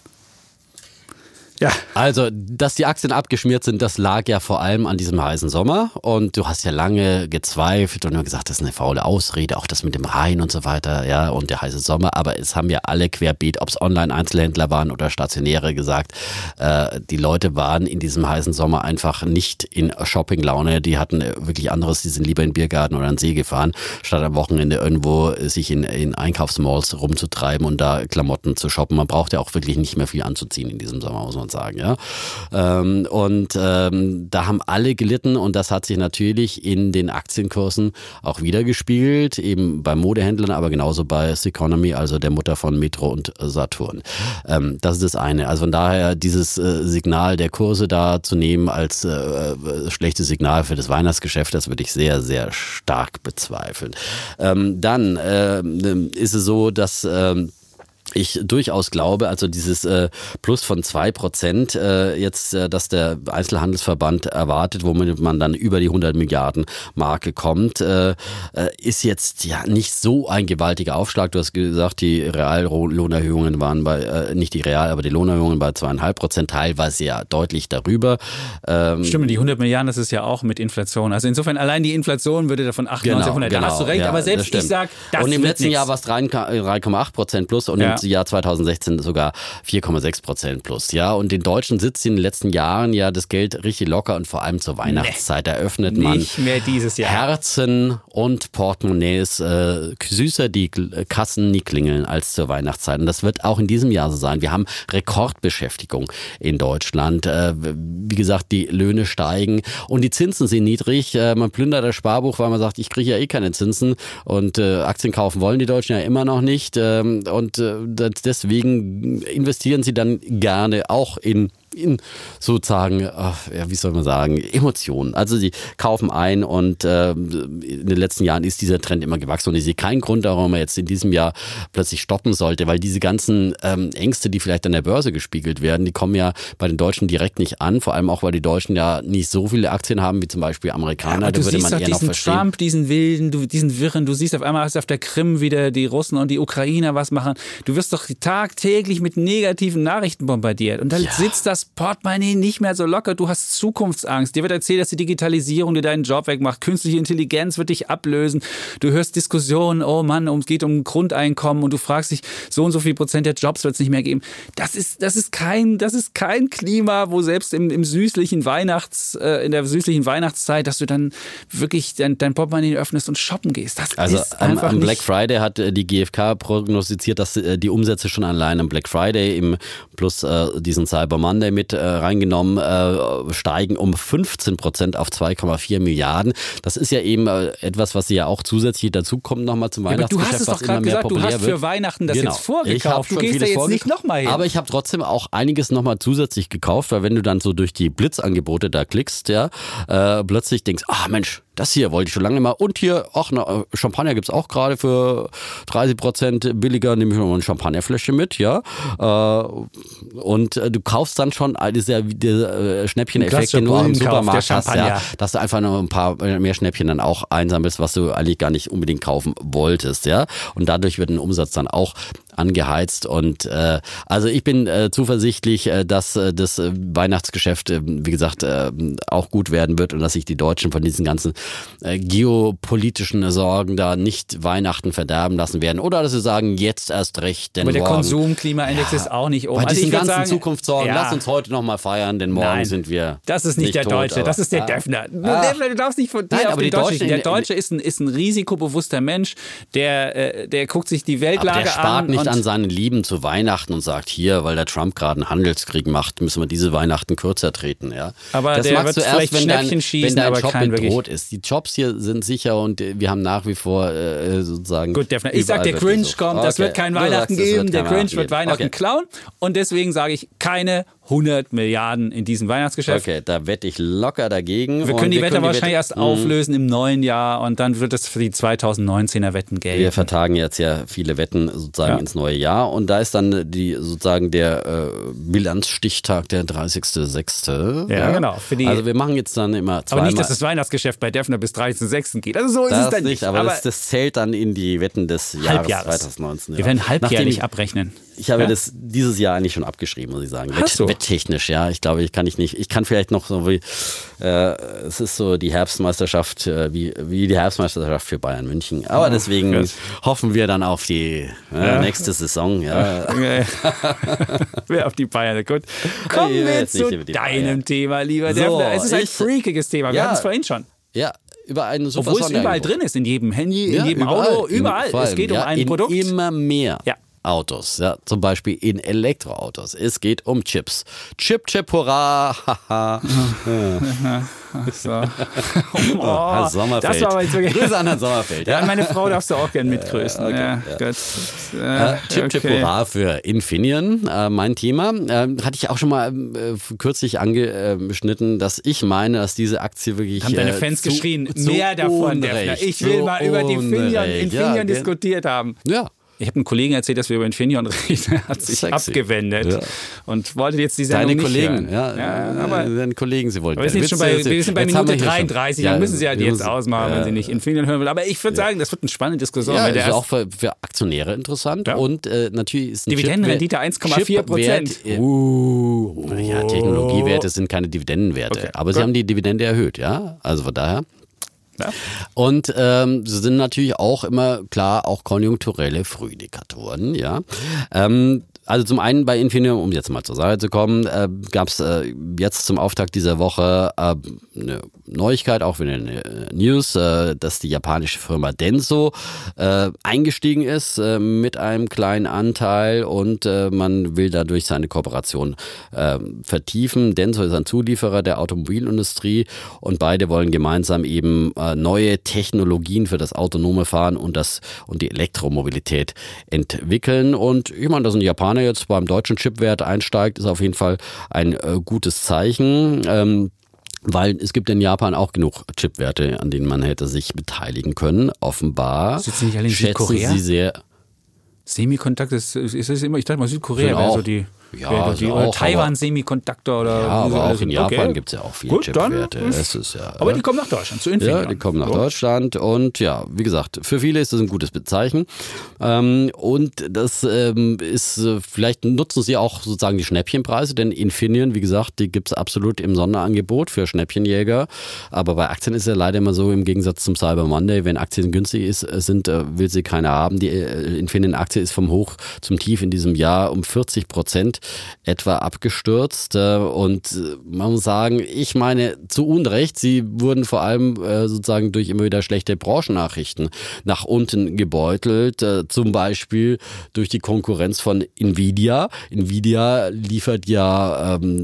Speaker 1: Ja. Also, dass die Aktien abgeschmiert sind, das lag ja vor allem an diesem heißen Sommer. Und du hast ja lange gezweifelt und nur gesagt, das ist eine faule Ausrede, auch das mit dem Rhein und so weiter, ja, und der heiße Sommer. Aber es haben ja alle querbeet, ob es Online-Einzelhändler waren oder Stationäre gesagt, äh, die Leute waren in diesem heißen Sommer einfach nicht in Shopping-Laune. Die hatten wirklich anderes, die sind lieber in den Biergarten oder an den See gefahren, statt am Wochenende irgendwo sich in, in Einkaufsmalls rumzutreiben und da Klamotten zu shoppen. Man braucht ja auch wirklich nicht mehr viel anzuziehen in diesem Sommer, muss man sagen. Ja? Ähm, und ähm, da haben alle gelitten und das hat sich natürlich in den Aktienkursen auch wieder gespiegelt, eben bei Modehändlern, aber genauso bei Seconomy, also der Mutter von Metro und Saturn. Ähm, das ist das eine. Also von daher dieses äh, Signal der Kurse da zu nehmen als äh, schlechtes Signal für das Weihnachtsgeschäft, das würde ich sehr, sehr stark bezweifeln. Ähm, dann äh, ist es so, dass ähm, ich durchaus glaube, also dieses äh, Plus von zwei Prozent äh, jetzt, äh, dass der Einzelhandelsverband erwartet, womit man dann über die 100 Milliarden Marke kommt, äh, äh, ist jetzt ja nicht so ein gewaltiger Aufschlag. Du hast gesagt, die Reallohnerhöhungen waren bei, äh, nicht die Real, aber die Lohnerhöhungen bei zweieinhalb Prozent, teilweise ja deutlich darüber.
Speaker 2: Ähm, Stimmt, die 100 Milliarden, das ist ja auch mit Inflation. Also insofern allein die Inflation würde davon 98, genau, 100, genau, da hast du recht, ja, aber selbst ich sage,
Speaker 1: das Und im letzten nix. Jahr war es 3,8 Prozent plus und ja. im Jahr 2016 sogar 4,6 Prozent plus. Ja, und den Deutschen sitzt in den letzten Jahren ja das Geld richtig locker und vor allem zur Weihnachtszeit nee, eröffnet man. Herzen und Portemonnaies äh, süßer die Kassen nie klingeln als zur Weihnachtszeit. Und das wird auch in diesem Jahr so sein. Wir haben Rekordbeschäftigung in Deutschland. Äh, wie gesagt, die Löhne steigen und die Zinsen sind niedrig. Äh, man plündert das Sparbuch, weil man sagt, ich kriege ja eh keine Zinsen und äh, Aktien kaufen wollen die Deutschen ja immer noch nicht. Ähm, und äh, deswegen investieren sie dann gerne auch in in sozusagen, ach, ja, wie soll man sagen, Emotionen. Also sie kaufen ein und äh, in den letzten Jahren ist dieser Trend immer gewachsen und ich sehe keinen Grund, warum man jetzt in diesem Jahr plötzlich stoppen sollte, weil diese ganzen ähm, Ängste, die vielleicht an der Börse gespiegelt werden, die kommen ja bei den Deutschen direkt nicht an, vor allem auch, weil die Deutschen ja nicht so viele Aktien haben wie zum Beispiel Amerikaner.
Speaker 2: Ja, du siehst man doch diesen Trump, diesen Wilden, du, diesen Wirren, du siehst auf einmal auf der Krim wieder die Russen und die Ukrainer was machen. Du wirst doch tagtäglich mit negativen Nachrichten bombardiert und dann ja. sitzt das Portemonnaie nicht mehr so locker. Du hast Zukunftsangst. Dir wird erzählt, dass die Digitalisierung dir deinen Job wegmacht. Künstliche Intelligenz wird dich ablösen. Du hörst Diskussionen, oh Mann, es geht um Grundeinkommen und du fragst dich, so und so viel Prozent der Jobs wird es nicht mehr geben. Das ist, das ist kein, das ist kein Klima, wo selbst im, im süßlichen Weihnachts, äh, in der süßlichen Weihnachtszeit, dass du dann wirklich dein, dein Portemonnaie öffnest und shoppen gehst. Das
Speaker 1: also ist am, am Black Friday hat äh, die GfK prognostiziert, dass äh, die Umsätze schon allein am Black Friday im plus äh, diesen Cyber Monday mit äh, reingenommen, äh, steigen um 15 Prozent auf 2,4 Milliarden. Das ist ja eben äh, etwas, was ja auch zusätzlich dazukommt nochmal zum Weihnachtsgeschäft,
Speaker 2: ja, du hast es doch gerade gesagt, du hast für Weihnachten das genau. jetzt vorgekauft. Du gehst ja jetzt nicht nochmal hin.
Speaker 1: Aber ich habe trotzdem auch einiges nochmal zusätzlich gekauft, weil wenn du dann so durch die Blitzangebote da klickst, ja, äh, plötzlich denkst, ah Mensch, das hier wollte ich schon lange mal. Und hier, ach, na, Champagner gibt es auch gerade für 30 Prozent billiger. Nehme ich noch mal eine Champagnerflasche mit, ja. Äh, und äh, du kaufst dann schon all diese, diese äh, Schnäppchen-Effekte nur auch im Supermarkt hast, ja, dass du einfach noch ein paar mehr Schnäppchen dann auch einsammelst, was du eigentlich gar nicht unbedingt kaufen wolltest, ja. Und dadurch wird ein Umsatz dann auch angeheizt. Und äh, also ich bin äh, zuversichtlich, äh, dass äh, das äh, Weihnachtsgeschäft, äh, wie gesagt, äh, auch gut werden wird und dass sich die Deutschen von diesen ganzen äh, geopolitischen Sorgen da nicht Weihnachten verderben lassen werden. Oder dass sie sagen, jetzt erst recht. Denn
Speaker 2: Aber der Konsumklimaindex ja, ist auch nicht oben.
Speaker 1: Bei also diesen ganzen sagen, Zukunftssorgen, ja, lass uns heute nochmal feiern, denn morgen nein, sind wir.
Speaker 2: Das ist nicht, nicht der tot, Deutsche, das ist der ah, Döffner. Ah, du darfst nicht von dir nein, auf den Deutschen. Der Deutsche ist ein, ist ein risikobewusster Mensch, der, äh, der guckt sich die Weltlage
Speaker 1: an nicht an seinen Lieben zu Weihnachten und sagt, hier, weil der Trump gerade einen Handelskrieg macht, müssen wir diese Weihnachten kürzer treten. Ja?
Speaker 2: Aber das der wird du erst, wenn dein, schießen,
Speaker 1: wenn dein Job bedroht ist. Die Jobs hier sind sicher und wir haben nach wie vor äh, sozusagen.
Speaker 2: Gut, Defner, ich sag, der Cringe so. kommt, okay. das wird kein Weihnachten sagst, geben, der Cringe wird Weihnachten okay. klauen und deswegen sage ich keine 100 Milliarden in diesem Weihnachtsgeschäft.
Speaker 1: Okay, da wette ich locker dagegen.
Speaker 2: Wir können die wir Wette können wahrscheinlich Wette, erst auflösen im neuen Jahr und dann wird es für die 2019er Wetten gelten.
Speaker 1: Wir vertagen jetzt ja viele Wetten sozusagen ja. ins neue Jahr und da ist dann die sozusagen der äh, Bilanzstichtag der 30.06.
Speaker 2: Ja, ja, genau.
Speaker 1: also wir machen jetzt dann immer
Speaker 2: zweimal. Aber nicht, dass das Weihnachtsgeschäft bei Defner bis 30.06. geht. Also so ist
Speaker 1: das
Speaker 2: es dann
Speaker 1: nicht. Aber, aber das, das, zählt dann in die Wetten des Jahres 2019.
Speaker 2: Wir werden halbjährlich Nachdem, abrechnen.
Speaker 1: Ich habe ja. das dieses Jahr eigentlich schon abgeschrieben, muss ich sagen. Wett, so. Wetttechnisch, ja. Ich glaube, ich kann ich nicht. Ich kann vielleicht noch so wie äh, es ist so die Herbstmeisterschaft, äh, wie, wie die Herbstmeisterschaft für Bayern München. Aber oh, deswegen Gott. hoffen wir dann auf die äh, ja. Nächste Saison. Ja.
Speaker 2: Wer auf die Bayern. Gut. Kommen wir jetzt zu deinem Bayern. Thema, lieber so, Es ist ein freakiges Thema. Wir ja, hatten es vorhin schon.
Speaker 1: Ja, über einen super
Speaker 2: Obwohl es überall drin ist, in jedem Handy, in jedem überall, Auto, überall. es geht um ein Produkt.
Speaker 1: Immer mehr. Ja. Autos, ja, zum Beispiel in Elektroautos. Es geht um Chips. Chip, Chip, hurra! Haha. so. oh, Herr Sommerfeld. Das war aber jetzt wirklich Grüße an Herrn Sommerfeld.
Speaker 2: Ja, meine Frau darfst du auch gerne mitgrüßen. Okay, ja, ja.
Speaker 1: Äh, Chip, Chip, okay. hurra für Infineon, äh, mein Thema. Äh, hatte ich auch schon mal äh, kürzlich angeschnitten, dass ich meine, dass diese Aktie wirklich.
Speaker 2: Haben deine äh, Fans zu, geschrien, mehr davon, Defner. Ich will mal über die Infineon, Infineon diskutiert haben.
Speaker 1: Ja.
Speaker 2: Ich habe einem Kollegen erzählt, dass wir über Infineon reden. Er hat sich Sexy. abgewendet ja. und wollte jetzt die Sendung
Speaker 1: Deine Kollegen, ja, ja aber Deine Kollegen, sie wollten.
Speaker 2: wir sind, schon bei, wir sind bei Minute 33, ja, dann müssen sie halt jetzt ausmachen, wenn sie nicht Infineon hören will. Aber ich würde sagen, das wird eine spannende Diskussion.
Speaker 1: Ja, das ist auch für, für Aktionäre interessant und äh, natürlich ist ein
Speaker 2: Dividendenrendite 1,4 Prozent.
Speaker 1: Uh, ja, Technologiewerte sind keine Dividendenwerte, okay. aber sie haben die Dividende erhöht, ja. Also von daher. Ja. Und ähm, sind natürlich auch immer klar auch konjunkturelle Frühindikatoren, ja. Ähm, also zum einen bei Infineon, um jetzt mal zur Seite zu kommen, äh, gab es äh, jetzt zum Auftakt dieser Woche äh, eine Neuigkeit, auch wieder eine News, äh, dass die japanische Firma Denso äh, eingestiegen ist äh, mit einem kleinen Anteil und äh, man will dadurch seine Kooperation äh, vertiefen. Denso ist ein Zulieferer der Automobilindustrie und beide wollen gemeinsam eben äh, neue Technologien für das autonome Fahren und das und die Elektromobilität entwickeln. Und ich meine, das sind Japaner Japaner jetzt beim deutschen Chipwert einsteigt, ist auf jeden Fall ein äh, gutes Zeichen. Ähm, weil es gibt in Japan auch genug Chipwerte, an denen man hätte sich beteiligen können. Offenbar
Speaker 2: Sitzen nicht alle in
Speaker 1: schätzen
Speaker 2: Südkorea?
Speaker 1: sie sehr.
Speaker 2: Semikontakt ist, ist, ist immer, ich dachte mal Südkorea wäre so die. Ja, also oder auch, Taiwan Semiconductor oder.
Speaker 1: Ja, aber auch in Japan okay. gibt es ja auch viele Gut, Chipwerte.
Speaker 2: Dann, es ist ja, aber die kommen nach Deutschland, zu Infineon.
Speaker 1: Ja, die kommen nach Gut. Deutschland und ja, wie gesagt, für viele ist das ein gutes Bezeichen. Ähm, und das ähm, ist, äh, vielleicht nutzen sie auch sozusagen die Schnäppchenpreise, denn Infineon, wie gesagt, die gibt es absolut im Sonderangebot für Schnäppchenjäger. Aber bei Aktien ist ja leider immer so, im Gegensatz zum Cyber Monday, wenn Aktien günstig ist, äh, sind, äh, will sie keiner haben. Die Infineon-Aktie ist vom Hoch zum Tief in diesem Jahr um 40 Prozent etwa abgestürzt. Äh, und äh, man muss sagen, ich meine zu Unrecht, sie wurden vor allem äh, sozusagen durch immer wieder schlechte Branchennachrichten nach unten gebeutelt. Zum Beispiel durch die Konkurrenz von Nvidia. Nvidia liefert ja ähm,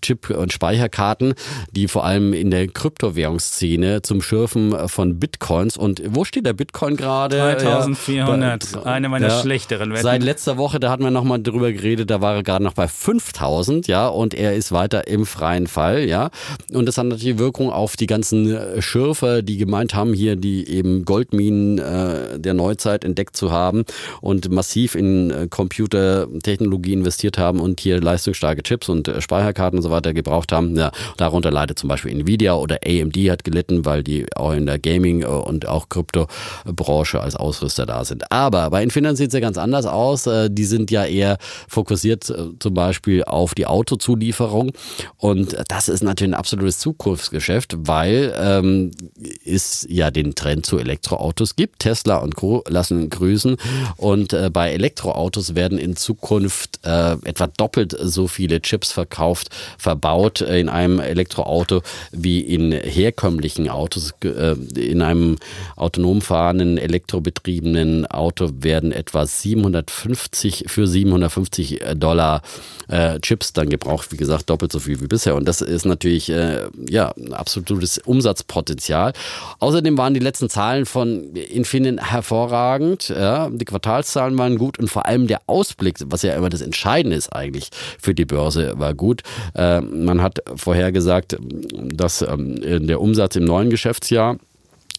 Speaker 1: Chip- und Speicherkarten, die vor allem in der Kryptowährungsszene zum Schürfen von Bitcoins. Und wo steht der Bitcoin gerade?
Speaker 2: 3400, ja, eine meiner ja, schlechteren
Speaker 1: Wetten. Seit letzter Woche, da hatten wir nochmal drüber geredet, da war er gerade noch bei 5000, ja, und er ist weiter im freien Fall, ja. Und das hat natürlich Wirkung auf die ganzen äh, Schürfer, die gemeint haben, hier die eben Goldminen äh, der Neuzeit entdeckt zu haben und massiv in äh, Computertechnologie investiert haben und hier leistungsstarke Chips und äh, Speicherkarten und so weiter gebraucht haben. Ja, darunter leidet zum Beispiel Nvidia oder AMD hat gelitten, weil die auch in der Gaming- und auch Kryptobranche als Ausrüster da sind. Aber bei Infineon sieht es ja ganz anders aus. Die sind ja eher fokussiert zum Beispiel auf die Autozulieferung. Und das ist natürlich ein absolutes Zukunftsgeschäft, weil ähm, es ja den Trend zu Elektroautos gibt. Tesla und Co. lassen grüßen. Und äh, bei Elektroautos werden in Zukunft äh, etwa doppelt so viele Chips verkauft, verbaut in einem Elektroauto wie in herkömmlichen Autos. Äh, in einem autonom fahrenden, elektrobetriebenen Auto werden etwa 750 für 750 Dollar äh, Chips dann gebraucht, wie gesagt, doppelt so viel wie bisher. Und das ist natürlich äh, ja, ein absolutes Umsatzpotenzial. Außerdem waren die letzten Zahlen von Infineon hervorragend. Ja. Die Quartalszahlen waren gut und vor allem der Ausblick, was ja immer das Entscheidende ist eigentlich für die Börse, war gut. Äh, man hat vorhergesagt, dass ähm, der Umsatz im neuen Geschäftsjahr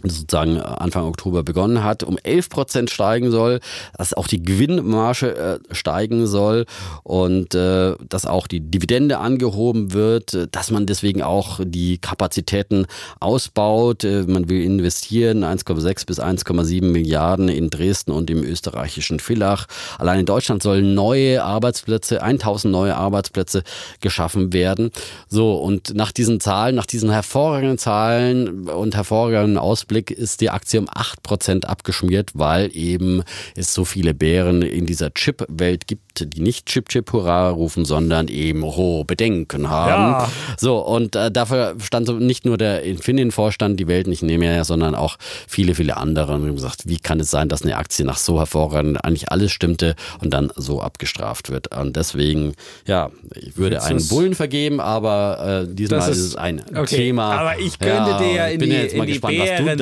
Speaker 1: sozusagen Anfang Oktober begonnen hat, um 11 Prozent steigen soll, dass auch die Gewinnmarge äh, steigen soll und äh, dass auch die Dividende angehoben wird, dass man deswegen auch die Kapazitäten ausbaut. Äh, man will investieren 1,6 bis 1,7 Milliarden in Dresden und im österreichischen Villach. Allein in Deutschland sollen neue Arbeitsplätze, 1000 neue Arbeitsplätze geschaffen werden. So, und nach diesen Zahlen, nach diesen hervorragenden Zahlen und hervorragenden Ausblicken Ausblick ist die Aktie um 8% abgeschmiert, weil eben es so viele Bären in dieser Chip-Welt gibt, die nicht Chip Chip Hurra rufen, sondern eben hohe Bedenken haben. Ja. So, und äh, dafür stand so nicht nur der Infineon-Vorstand, die Welt nicht mehr, sondern auch viele, viele andere und haben gesagt, wie kann es sein, dass eine Aktie nach so hervorragend eigentlich alles stimmte und dann so abgestraft wird. Und deswegen, ja, ich würde Willst einen Bullen vergeben, aber äh, diesmal ist, ist, es ein okay. Thema.
Speaker 2: Aber ich könnte ja, dir ja in die, in die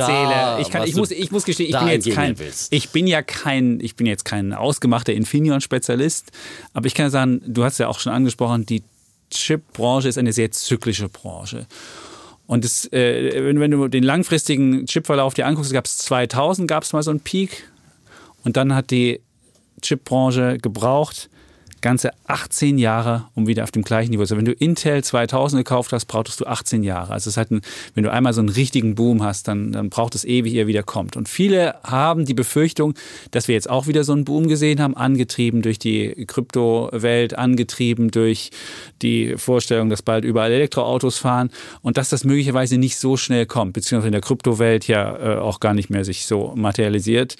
Speaker 2: Bärenzähle. Ich, kann, ich, muss, ich muss gestehen, ich bin jetzt kein, ich bin ja kein, ich bin jetzt kein ausgemachter Infineon-Spezialist ist. Aber ich kann sagen, du hast ja auch schon angesprochen, die Chip-Branche ist eine sehr zyklische Branche. Und das, äh, wenn, wenn, du den langfristigen Chipverlauf dir anguckst, gab es 2000, gab es mal so einen Peak. Und dann hat die Chipbranche gebraucht, ganze 18 Jahre, um wieder auf dem gleichen Niveau zu sein. Wenn du Intel 2000 gekauft hast, brauchtest du 18 Jahre. Also es hat ein, wenn du einmal so einen richtigen Boom hast, dann, dann braucht es ewig, ehe er wieder kommt. Und viele haben die Befürchtung, dass wir jetzt auch wieder so einen Boom gesehen haben, angetrieben durch die Kryptowelt, angetrieben durch die Vorstellung, dass bald überall Elektroautos fahren und dass das möglicherweise nicht so schnell kommt, beziehungsweise in der Kryptowelt ja äh, auch gar nicht mehr sich so materialisiert.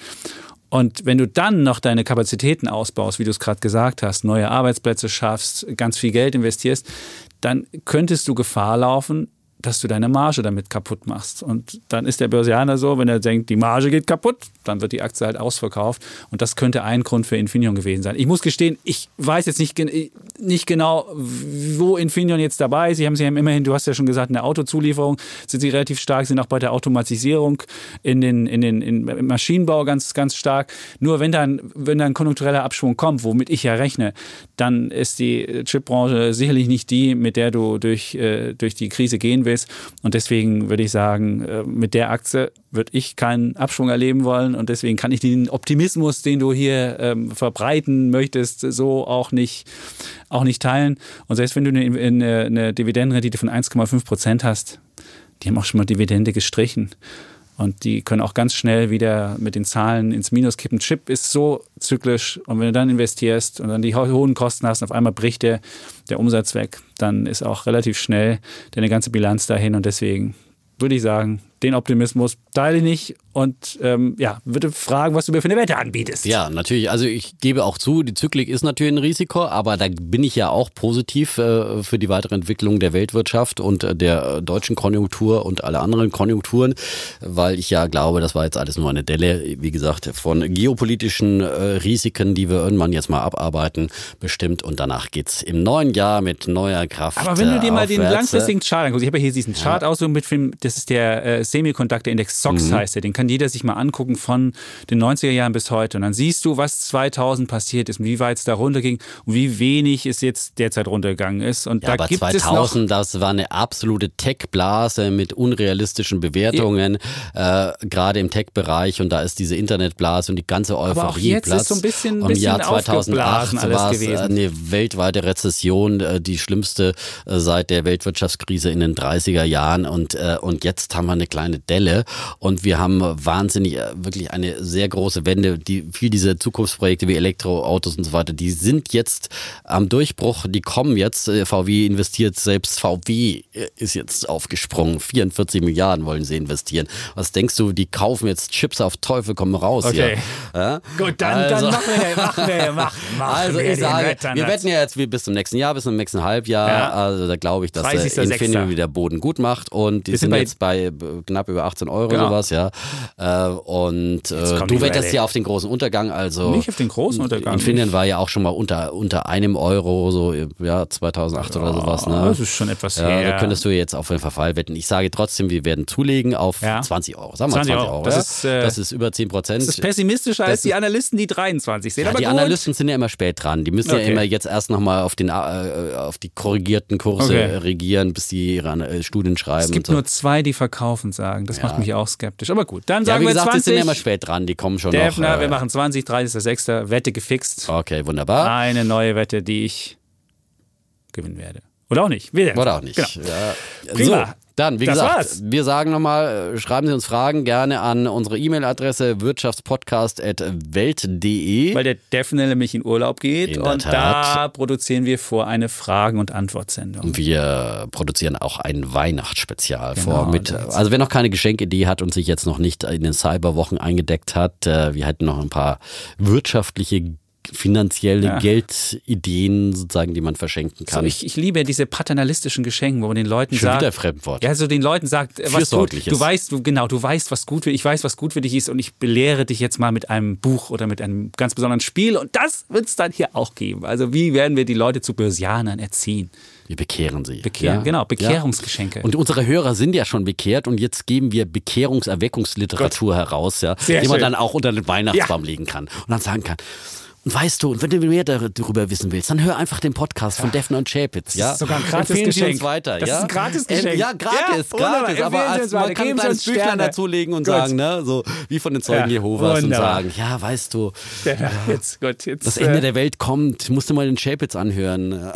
Speaker 2: Und wenn du dann noch deine Kapazitäten ausbaust, wie du es gerade gesagt hast, neue Arbeitsplätze schaffst, ganz viel Geld investierst, dann könntest du Gefahr laufen, dass du deine Marge damit kaputt machst. Und dann ist der Börsianer so, wenn er denkt, die Marge geht kaputt, dann wird die Aktie halt ausverkauft. Und das könnte ein Grund für Infineon gewesen sein. Ich muss gestehen, ich weiß jetzt nicht, nicht genau, wo Infineon jetzt dabei ist. Sie haben sie haben immerhin, du hast ja schon gesagt, in der Autozulieferung sind sie relativ stark, sind auch bei der Automatisierung in den, in den im Maschinenbau ganz, ganz stark. Nur wenn dann, wenn dann konjunktureller Abschwung kommt, womit ich ja rechne, dann ist die Chipbranche sicherlich nicht die, mit der du durch, äh, durch die Krise gehen willst ist. Und deswegen würde ich sagen, äh, mit der Aktie würde ich keinen Abschwung erleben wollen. Und deswegen kann ich den Optimismus, den du hier ähm, verbreiten möchtest, so auch nicht, auch nicht teilen. Und selbst wenn du eine, eine, eine Dividendenrendite von 1,5 Prozent hast, die haben auch schon mal Dividende gestrichen. Und die können auch ganz schnell wieder mit den Zahlen ins Minus kippen. Chip ist so zyklisch und wenn du dann investierst und dann die hohen Kosten hast und auf einmal bricht der, der Umsatz weg, dann ist auch relativ schnell deine ganze Bilanz dahin und deswegen würde ich sagen, den Optimismus teile ich nicht und ähm, ja, würde fragen, was du mir für eine Wette anbietest.
Speaker 1: Ja, natürlich. Also ich gebe auch zu, die Zyklik ist natürlich ein Risiko, aber da bin ich ja auch positiv äh, für die weitere Entwicklung der Weltwirtschaft und äh, der deutschen Konjunktur und alle anderen Konjunkturen, weil ich ja glaube, das war jetzt alles nur eine Delle, wie gesagt, von geopolitischen äh, Risiken, die wir irgendwann jetzt mal abarbeiten, bestimmt und danach geht es im neuen Jahr mit neuer Kraft.
Speaker 2: Aber wenn du dir mal den langfristigen Chart anguckst, ich habe ja hier diesen Chart ja. aus mit Film, das ist der äh, Semiconductor-Index, SOX mhm. heißt der, den kann jeder sich mal angucken von den 90er Jahren bis heute. Und dann siehst du, was 2000 passiert ist, wie weit es da runterging und wie wenig es jetzt derzeit runtergegangen ist. Und
Speaker 1: ja, da aber gibt 2000, es noch, das war eine absolute Tech-Blase mit unrealistischen Bewertungen, äh, gerade im Tech-Bereich. Und da ist diese Internetblase und die ganze Euphorie aber auch
Speaker 2: jetzt Platz. Ist so ein bisschen,
Speaker 1: und im Jahr 2008 war es äh, eine weltweite Rezession, äh, die schlimmste äh, seit der Weltwirtschaftskrise in den 30er Jahren. Und, und jetzt haben wir eine kleine Delle und wir haben wahnsinnig, äh, wirklich eine sehr große Wende. Die, viel diese Zukunftsprojekte wie Elektroautos und so weiter, die sind jetzt am Durchbruch, die kommen jetzt. Äh, VW investiert, selbst VW äh, ist jetzt aufgesprungen. 44 Milliarden wollen sie investieren. Was denkst du, die kaufen jetzt Chips auf Teufel komm raus
Speaker 2: okay. hier? Ja? Gut, dann, also, dann machen wir, machen wir, machen, machen
Speaker 1: Also wir ich sage, wir wetten ja jetzt bis zum nächsten Jahr, bis zum nächsten Halbjahr. Ja. Also da glaube ich, dass Infinity wieder Boden gut macht und die sind, sind jetzt bei knapp über 18 Euro genau. sowas, ja. Äh, und äh, du wettest ja auf den großen Untergang, also.
Speaker 2: Nicht auf den großen Untergang.
Speaker 1: Infineon war ja auch schon mal unter, unter einem Euro, so ja, 2008 ja, oder sowas. Ne?
Speaker 2: Das ist schon etwas
Speaker 1: ja, her. Da könntest du jetzt auf den Verfall wetten. Ich sage trotzdem, wir werden zulegen auf ja. 20 Euro. Sagen wir 20, 20 Euro.
Speaker 2: Das, ist, äh,
Speaker 1: das ist über 10 Prozent. Das
Speaker 2: ist pessimistischer das als die Analysten, die 23 sehen.
Speaker 1: Ja,
Speaker 2: aber
Speaker 1: die
Speaker 2: gut.
Speaker 1: Analysten sind ja immer spät dran. Die müssen okay. ja immer jetzt erst nochmal auf, äh, auf die korrigierten Kurse okay. regieren, bis sie ihre äh, Studien schreiben. Es
Speaker 2: gibt
Speaker 1: so.
Speaker 2: nur zwei, die verkaufen, sagen. Das macht mich auch skeptisch. Aber gut, dann sagen
Speaker 1: ja,
Speaker 2: wir
Speaker 1: gesagt,
Speaker 2: 20.
Speaker 1: die sind ja immer spät dran, die kommen schon
Speaker 2: Defner,
Speaker 1: noch.
Speaker 2: Äh, wir machen 20, 30.06. Wette gefixt.
Speaker 1: Okay, wunderbar.
Speaker 2: Eine neue Wette, die ich gewinnen werde. Oder auch nicht.
Speaker 1: Oder auch nicht. Genau. Ja. Prima. Dann, wie das gesagt, war's. wir sagen nochmal, äh, schreiben Sie uns Fragen gerne an unsere E-Mail-Adresse wirtschaftspodcast.welt.de.
Speaker 2: Weil der Defner nämlich in Urlaub geht in und da produzieren wir vor eine Fragen- und Antwortsendung.
Speaker 1: Wir produzieren auch ein Weihnachtsspezial genau, vor. Mit, also wer noch keine Geschenkidee hat und sich jetzt noch nicht in den Cyberwochen eingedeckt hat, äh, wir hätten noch ein paar wirtschaftliche finanzielle ja. Geldideen sozusagen, die man verschenken kann.
Speaker 2: So, ich, ich liebe diese paternalistischen Geschenke, wo man den Leuten
Speaker 1: Schon
Speaker 2: sagt,
Speaker 1: wieder Fremdwort.
Speaker 2: ja, so den Leuten sagt, was gut, du weißt, du genau, du weißt, was gut für, ich weiß, was gut für dich ist und ich belehre dich jetzt mal mit einem Buch oder mit einem ganz besonderen Spiel und das wird es dann hier auch geben. Also wie werden wir die Leute zu Börsianern erziehen?
Speaker 1: Wir bekehren sie.
Speaker 2: Bekehren, ja? genau, Bekehrungsgeschenke.
Speaker 1: Ja. Und unsere Hörer sind ja schon bekehrt und jetzt geben wir Bekehrungserweckungsliteratur heraus, ja, Sehr die man schön. dann auch unter den Weihnachtsbaum legen kann und dann sagen kann, weißt du, und wenn du mehr darüber wissen willst, dann hör einfach den Podcast von Defner und Chapitz.
Speaker 2: Das ja? ist sogar ein gratis Geschenk.
Speaker 1: weiter.
Speaker 2: Das
Speaker 1: ja?
Speaker 2: ist ein gratis Geschenk.
Speaker 1: Ja, gratis, ja, gratis. Aber als, man kann ein kleines Büchlein dazulegen und Gut. sagen, ne, so wie von den Zeugen ja, Jehovas wunderbar. und sagen, ja, weißt du,
Speaker 2: ja, jetzt, Gott, jetzt,
Speaker 1: das Ende äh, der Welt kommt, musst du mal den Chapitz anhören.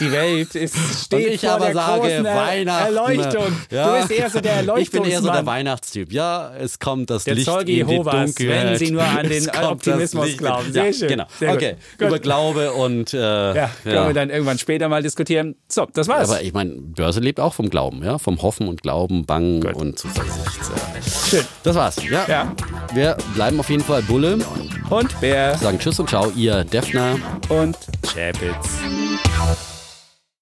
Speaker 2: Die Welt ist, steht
Speaker 1: und ich
Speaker 2: vor
Speaker 1: aber
Speaker 2: der
Speaker 1: sage, Weihnachten.
Speaker 2: Erleuchtung. Ja. Du bist eher so der Erleuchtungsmann.
Speaker 1: Ich bin eher so der Weihnachtstyp. Ja, es kommt das
Speaker 2: der
Speaker 1: Licht
Speaker 2: Zeuge
Speaker 1: in
Speaker 2: Jehovas,
Speaker 1: die
Speaker 2: wenn Sie nur an den Optimismus glauben. Sehr
Speaker 1: ja,
Speaker 2: schön.
Speaker 1: Genau.
Speaker 2: Sehr
Speaker 1: okay,
Speaker 2: gut.
Speaker 1: über Glaube und äh,
Speaker 2: ja, können ja. wir dann irgendwann später mal diskutieren. So, das war's.
Speaker 1: Aber ich meine, Börse lebt auch vom Glauben, ja, vom Hoffen und Glauben, Bangen gut. und Zuversicht.
Speaker 2: Schön.
Speaker 1: Das war's. Ja.
Speaker 2: ja.
Speaker 1: Wir bleiben auf jeden Fall Bulle
Speaker 2: und Bär.
Speaker 1: Sagen Tschüss und Ciao, ihr Defner
Speaker 2: und Chapitz.